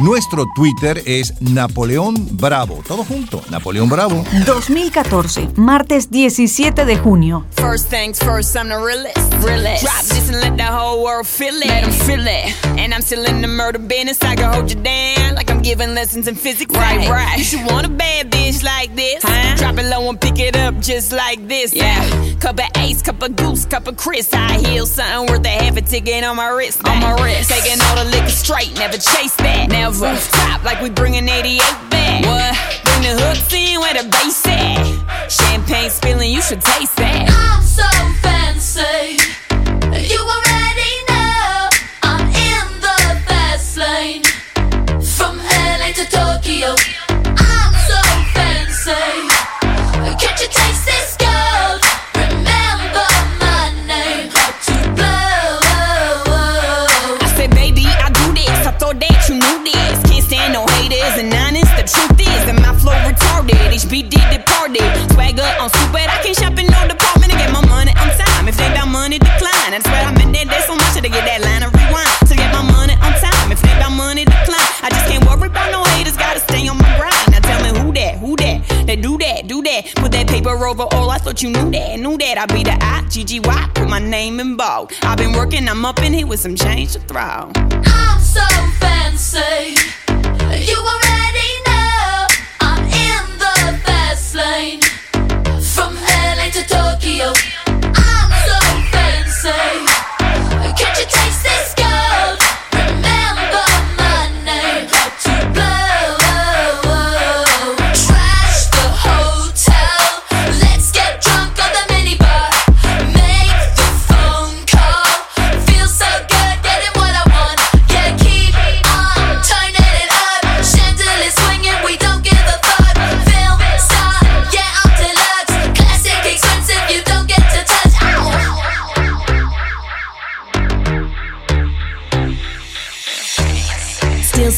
Nuestro Twitter es Napoleón Bravo. Todo junto, Napoleón Bravo. 2014, martes 17 de junio. First things first, I'm the realest. realest. Drop this and let the whole world feel it. Let 'em feel it. And I'm still in the murder business. I can hold you down like I'm giving lessons in physics. Right, right. You should want a bad bitch like this. Huh? Drop it low and pick it up just like this. Yeah. Cup of ace, cup of goose, cup of Chris. I heal something worth a half a ticket on my wrist. On my wrist. Taking all the liquor straight, never chase that. Now rooftop like we bringing 88 back. What? Bring the hooks in where the bass at. Champagne spilling, you should taste that. I'm so fancy. You already know I'm in the fast lane. From LA to Tokyo, that. Put that paper over all. I thought you knew that, knew that. I be the I. Put my name in bold. I've been working. I'm up in here with some change to throw. I'm so fancy. You already know I'm in the fast lane. From LA to Tokyo,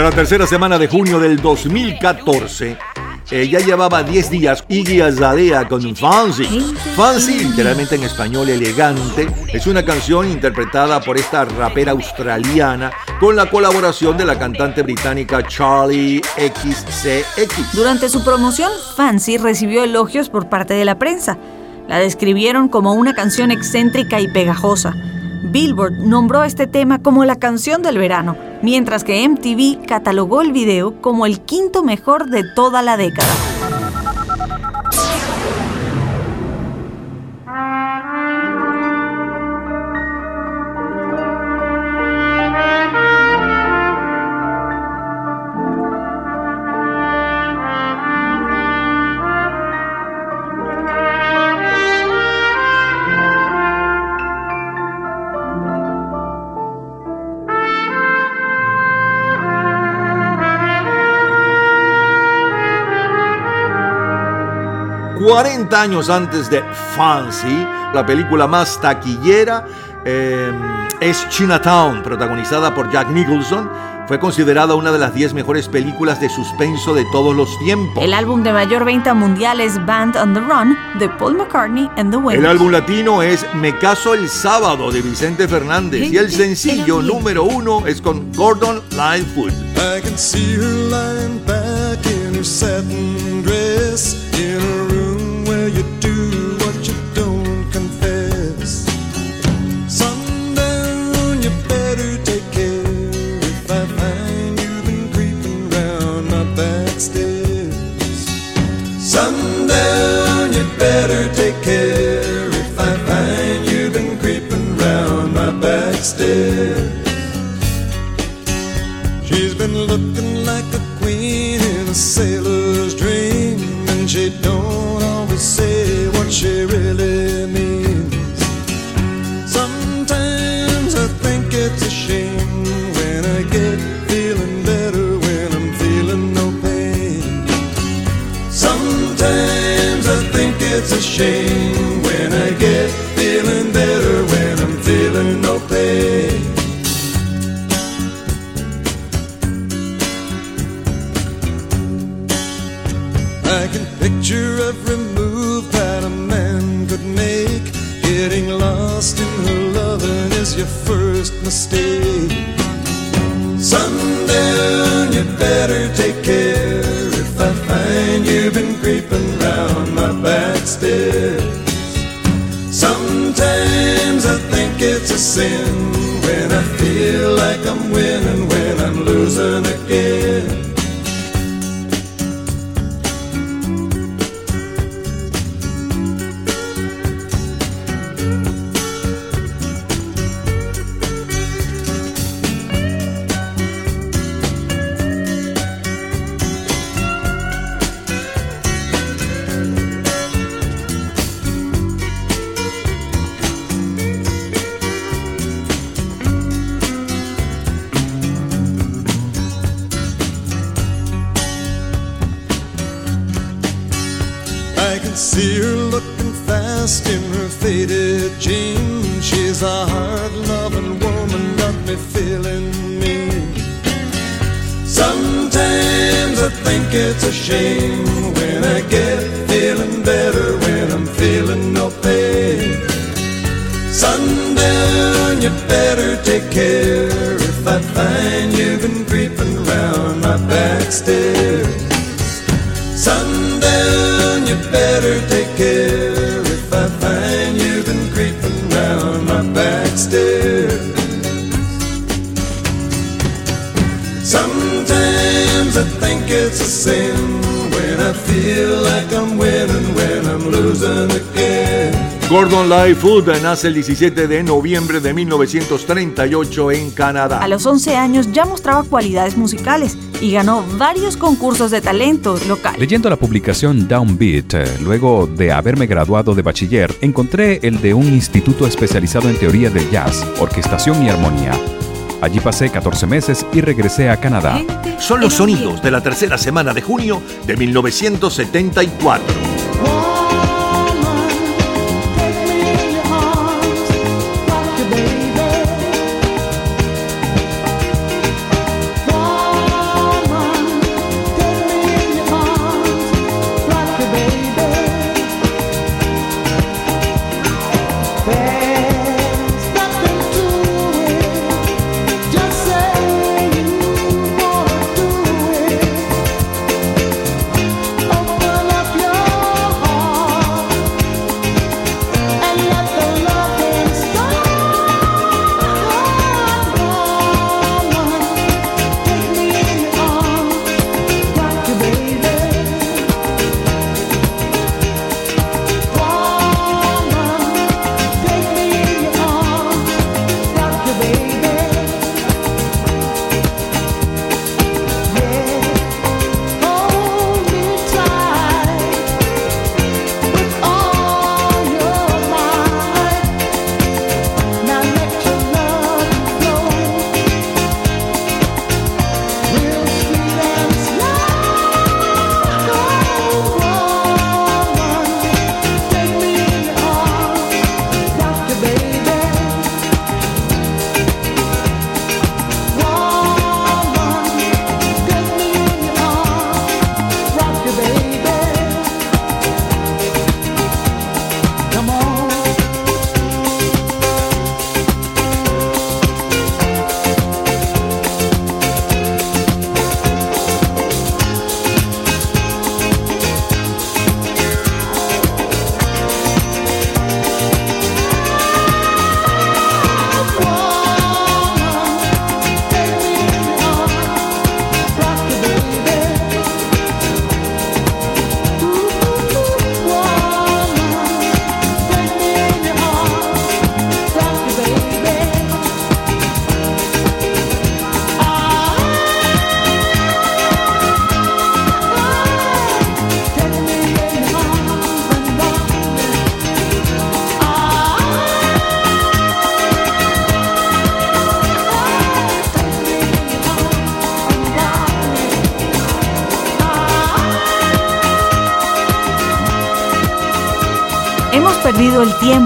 Para la tercera semana de junio del 2014, eh, ya llevaba 10 días Iggy Azalea con Fancy. Fancy, literalmente en español elegante, es una canción interpretada por esta rapera australiana con la colaboración de la cantante británica Charlie XCX. Durante su promoción, Fancy recibió elogios por parte de la prensa. La describieron como una canción excéntrica y pegajosa. Billboard nombró este tema como la canción del verano, mientras que MTV catalogó el video como el quinto mejor de toda la década. 40 años antes de Fancy, la película más taquillera eh, es Chinatown, protagonizada por Jack Nicholson. Fue considerada una de las 10 mejores películas de suspenso de todos los tiempos. El álbum de mayor venta mundial es Band on the Run de Paul McCartney and the El Wailers. álbum latino es Me caso el sábado de Vicente Fernández y el sencillo número uno es con Gordon Lightfoot. I can see her lying back in her satin dress in a room Sundown, you better take care if I find you've been creeping round my back stairs. She's been looking like a queen in a sailor's dream, and she don't always say what she really shame when I get feeling better when I'm feeling no pain. I can picture every move that a man could make. Getting lost in her loving is your first mistake. Sundown, you better take care if I find you've been creeping round my back stairs. Sometimes I think it's a sin when I feel like I'm winning when I'm losing again. Back stairs. Sundown, you better take care if I find you've been creeping round my back stairs. Sometimes I think it's a sin when I feel like I'm winning when I'm losing again. Gordon Lightfoot nace el 17 de noviembre de 1938 en Canadá. A los 11 años ya mostraba cualidades musicales y ganó varios concursos de talento local. Leyendo la publicación Downbeat, eh, luego de haberme graduado de bachiller, encontré el de un instituto especializado en teoría del jazz, orquestación y armonía. Allí pasé 14 meses y regresé a Canadá. Son los sonidos de la tercera semana de junio de 1974.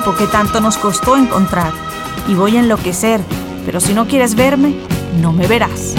tiempo que tanto nos costó encontrar. Y voy a enloquecer, pero si no quieres verme, no me verás.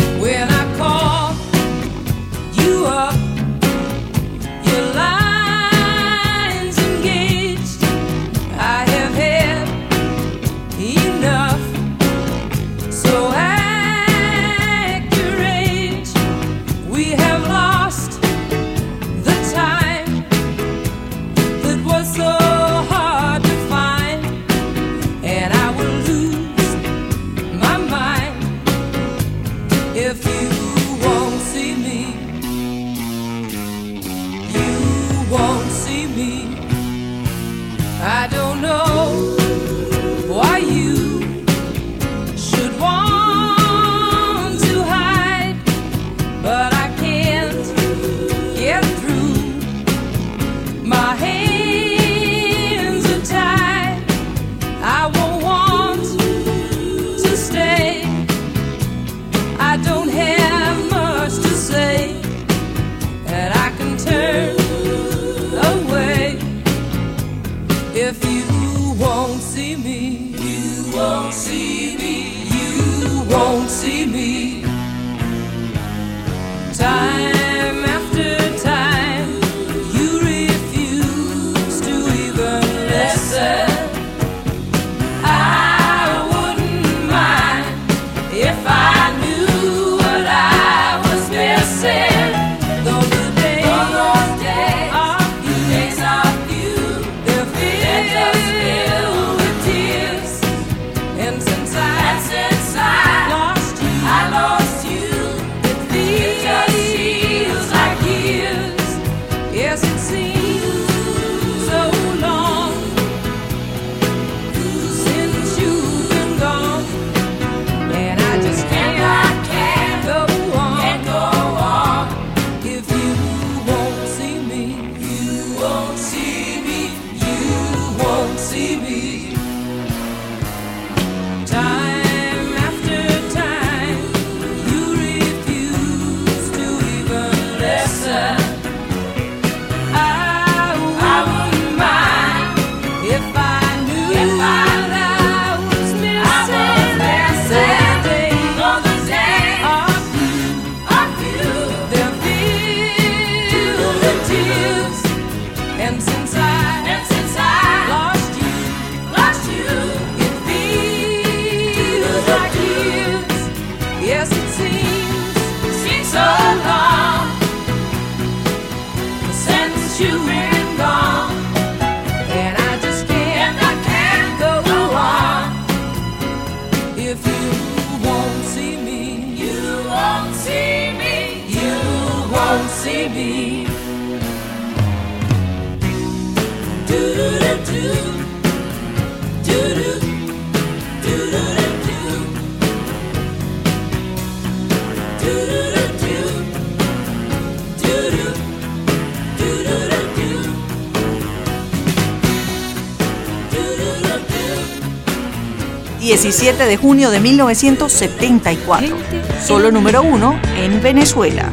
17 de junio de 1974, solo número uno en Venezuela.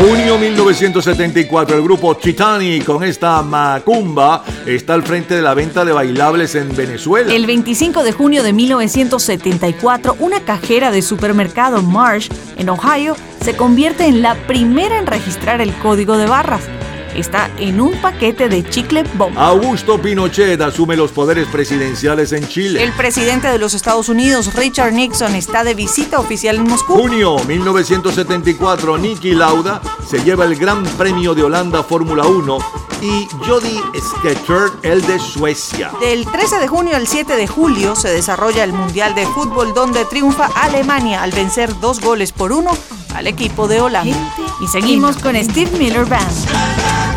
Junio 1974, el grupo Chitani con esta macumba está al frente de la venta de bailables en Venezuela. El 25 de junio de 1974, una cajera de supermercado Marsh en Ohio se convierte en la primera en registrar el código de barras está en un paquete de chicle bomba. Augusto Pinochet asume los poderes presidenciales en Chile. El presidente de los Estados Unidos, Richard Nixon, está de visita oficial en Moscú. Junio 1974, Niki Lauda se lleva el Gran Premio de Holanda Fórmula 1 y Jody Scheckter el de Suecia. Del 13 de junio al 7 de julio se desarrolla el Mundial de Fútbol donde triunfa Alemania al vencer dos goles por uno al equipo de Holanda. Y seguimos con Steve Miller Band.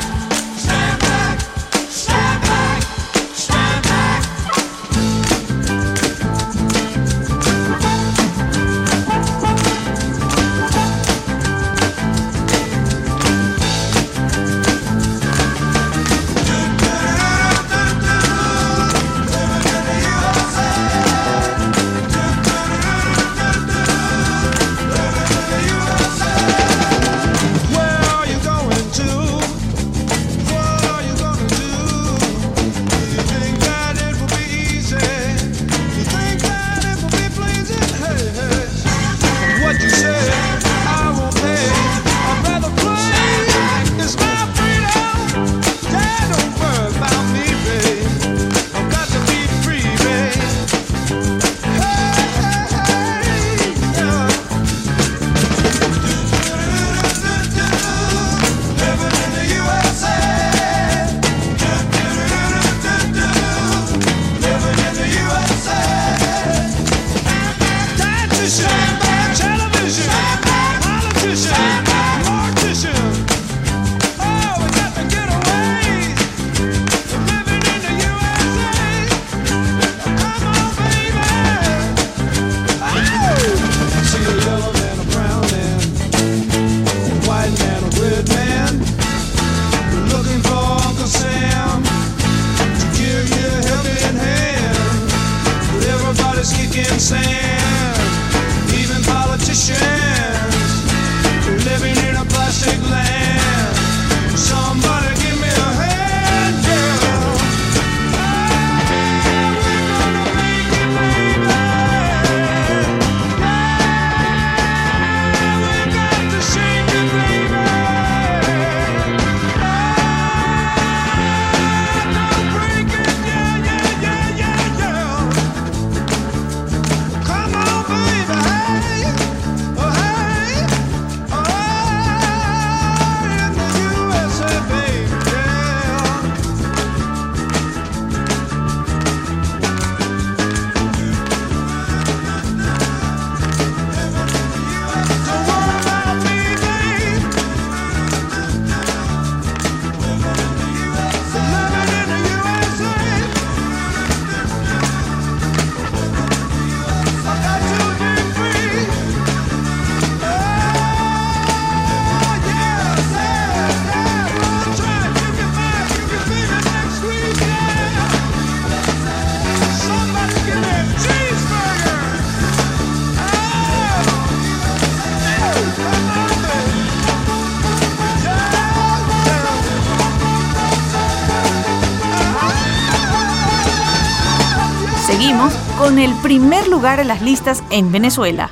Primer lugar en las listas en Venezuela.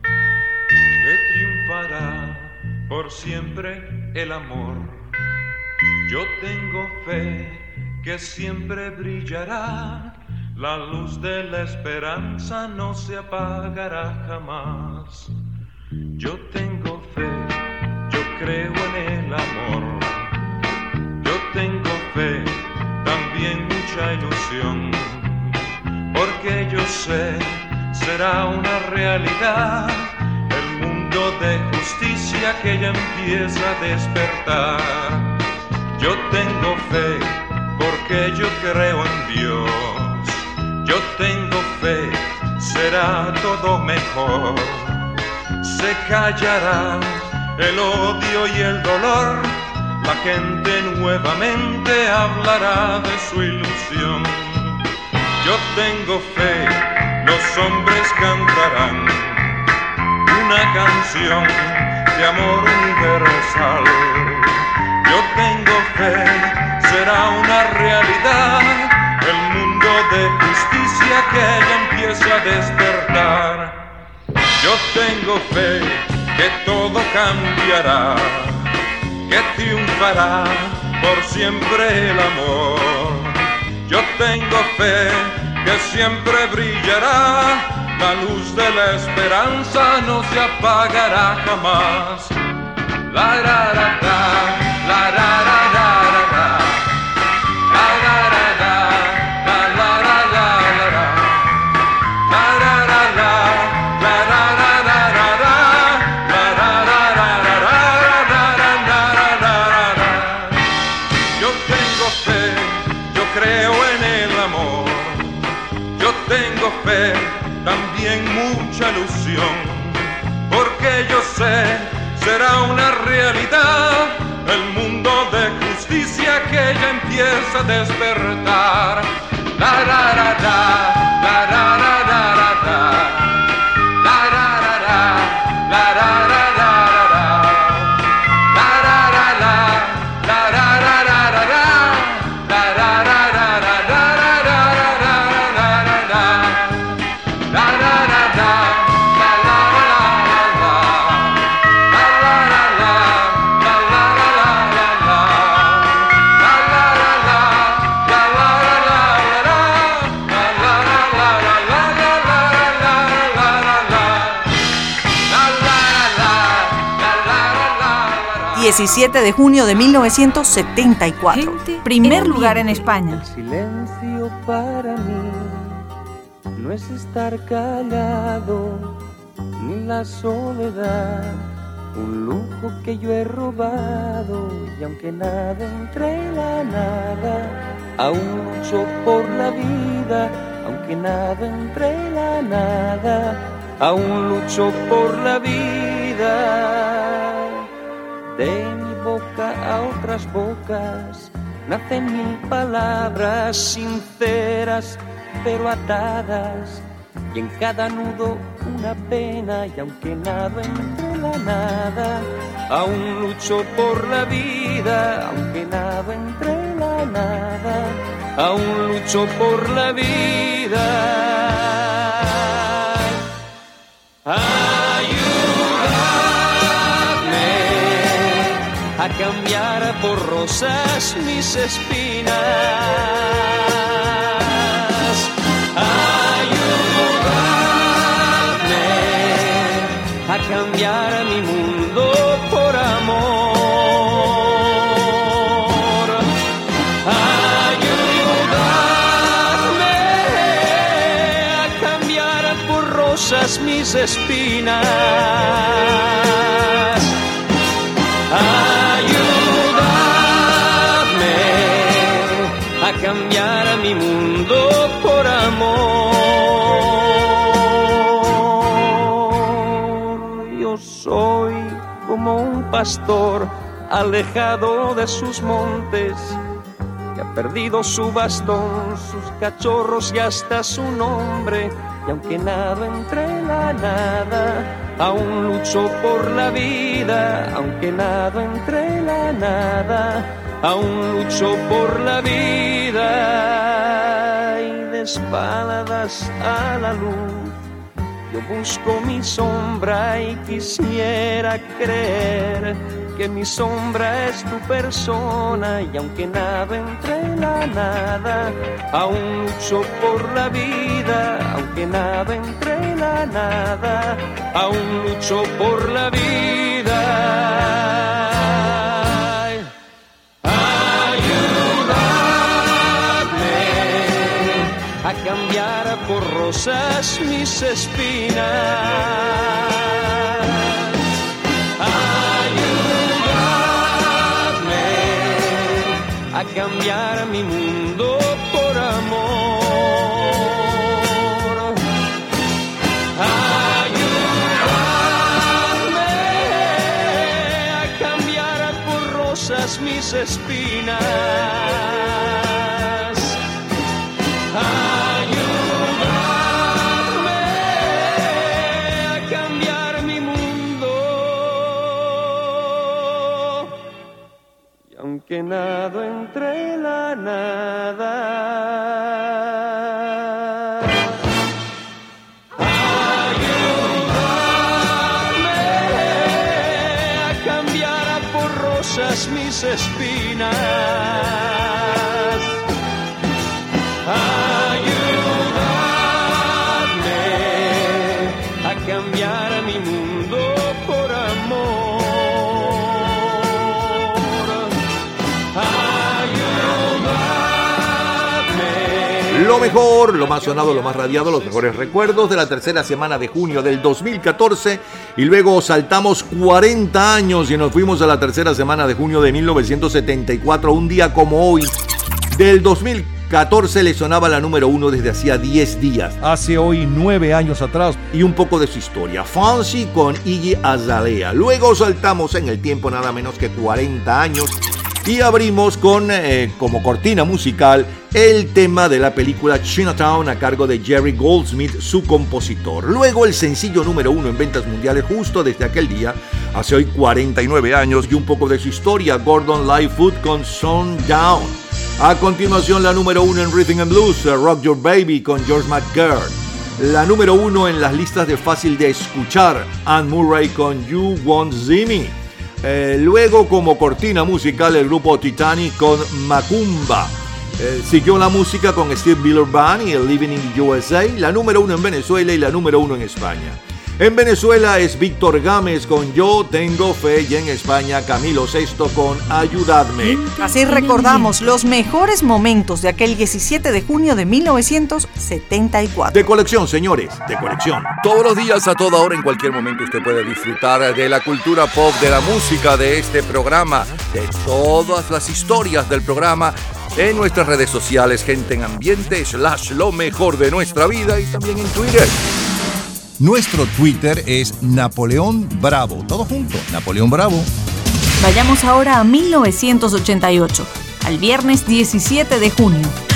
Que triunfará por siempre el amor. Yo tengo fe que siempre brillará. La luz de la esperanza no se apagará jamás. Empieza a despertar. Yo tengo fe porque yo creo en Dios. Yo tengo fe, será todo mejor. Se callará el odio y el dolor. La gente nuevamente hablará de su ilusión yo tengo fe, los hombres cantarán una canción de amor universal. Yo tengo fe, será una realidad el mundo de justicia que ya empieza a despertar. Yo tengo fe que todo cambiará que triunfará por siempre el amor. Yo tengo fe que siempre brillará, la luz de la esperanza no se apagará jamás. La ra ra ra, la ra ra empieza a despertar. La ra ra, la 17 de junio de 1974. Primer lugar en España. silencio para mí no es estar callado ni la soledad, un lujo que yo he robado y aunque nada entre la nada, aún lucho por la vida, aunque nada entre la nada, aún lucho por la vida. De mi boca a otras bocas. Nacen mil palabras sinceras pero atadas. Y en cada nudo una pena y aunque nado entre la nada aún lucho por la vida. Aunque nado entre la nada aún lucho por la vida. Ayúdame cambiar por rosas mis espinas ayúdame a cambiar mi mundo por amor. Ayúdame a cambiar por rosas mis espinas. Pastor alejado de sus montes, que ha perdido su bastón, sus cachorros y hasta su nombre. Y aunque nada entre la nada, aún lucho por la vida, aunque nada entre la nada, aún lucho por la vida y de espaldas a la luz. Yo busco mi sombra y quisiera creer que mi sombra es tu persona y aunque nada entre la nada, aún lucho por la vida, aunque nada entre la nada, aún lucho por la vida. Por rosas mis espinas. Ayúdame a cambiar mi mundo por amor. Ayúdame a cambiar por rosas mis espinas. Aunque nado entre la nada. Ayúdame a cambiar por rosas mis espinas. Lo mejor, lo más sonado, lo más radiado, los mejores recuerdos de la tercera semana de junio del 2014 y luego saltamos 40 años y nos fuimos a la tercera semana de junio de 1974, un día como hoy del 2014 le sonaba la número uno desde hacía 10 días. Hace hoy nueve años atrás. Y un poco de su historia. Fancy con Iggy Azalea. Luego saltamos en el tiempo nada menos que 40 años y abrimos con eh, como cortina musical el tema de la película Chinatown a cargo de Jerry Goldsmith, su compositor. Luego el sencillo número uno en ventas mundiales justo desde aquel día, hace hoy 49 años y un poco de su historia, Gordon Lightfoot con Sundown. A continuación la número uno en Rhythm and Blues, Rock Your Baby con George McGurk. La número uno en las listas de fácil de escuchar, Anne Murray con You Won't See Me. Eh, luego como cortina musical el grupo Titanic con Macumba. Eh, siguió la música con Steve Miller Band y el Living in the USA, la número uno en Venezuela y la número uno en España. En Venezuela es Víctor Gámez con Yo Tengo Fe y en España Camilo Sesto con Ayudadme. Así recordamos los mejores momentos de aquel 17 de junio de 1974. De colección, señores, de colección. Todos los días, a toda hora, en cualquier momento, usted puede disfrutar de la cultura pop, de la música, de este programa, de todas las historias del programa en nuestras redes sociales, gente en ambiente, slash lo mejor de nuestra vida y también en Twitter. Nuestro Twitter es Napoleón Bravo. Todo junto, Napoleón Bravo. Vayamos ahora a 1988, al viernes 17 de junio.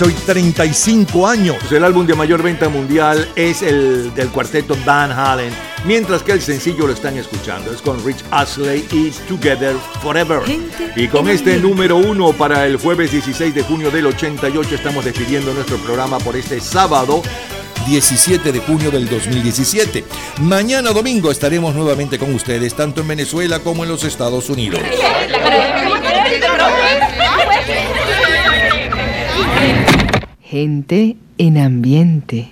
Hace hoy 35 años. El álbum de mayor venta mundial es el del cuarteto Van Halen, mientras que el sencillo lo están escuchando. Es con Rich Astley y Together Forever. Y con este número uno para el jueves 16 de junio del 88 estamos despidiendo nuestro programa por este sábado 17 de junio del 2017. Mañana domingo estaremos nuevamente con ustedes, tanto en Venezuela como en los Estados Unidos. Gente en ambiente.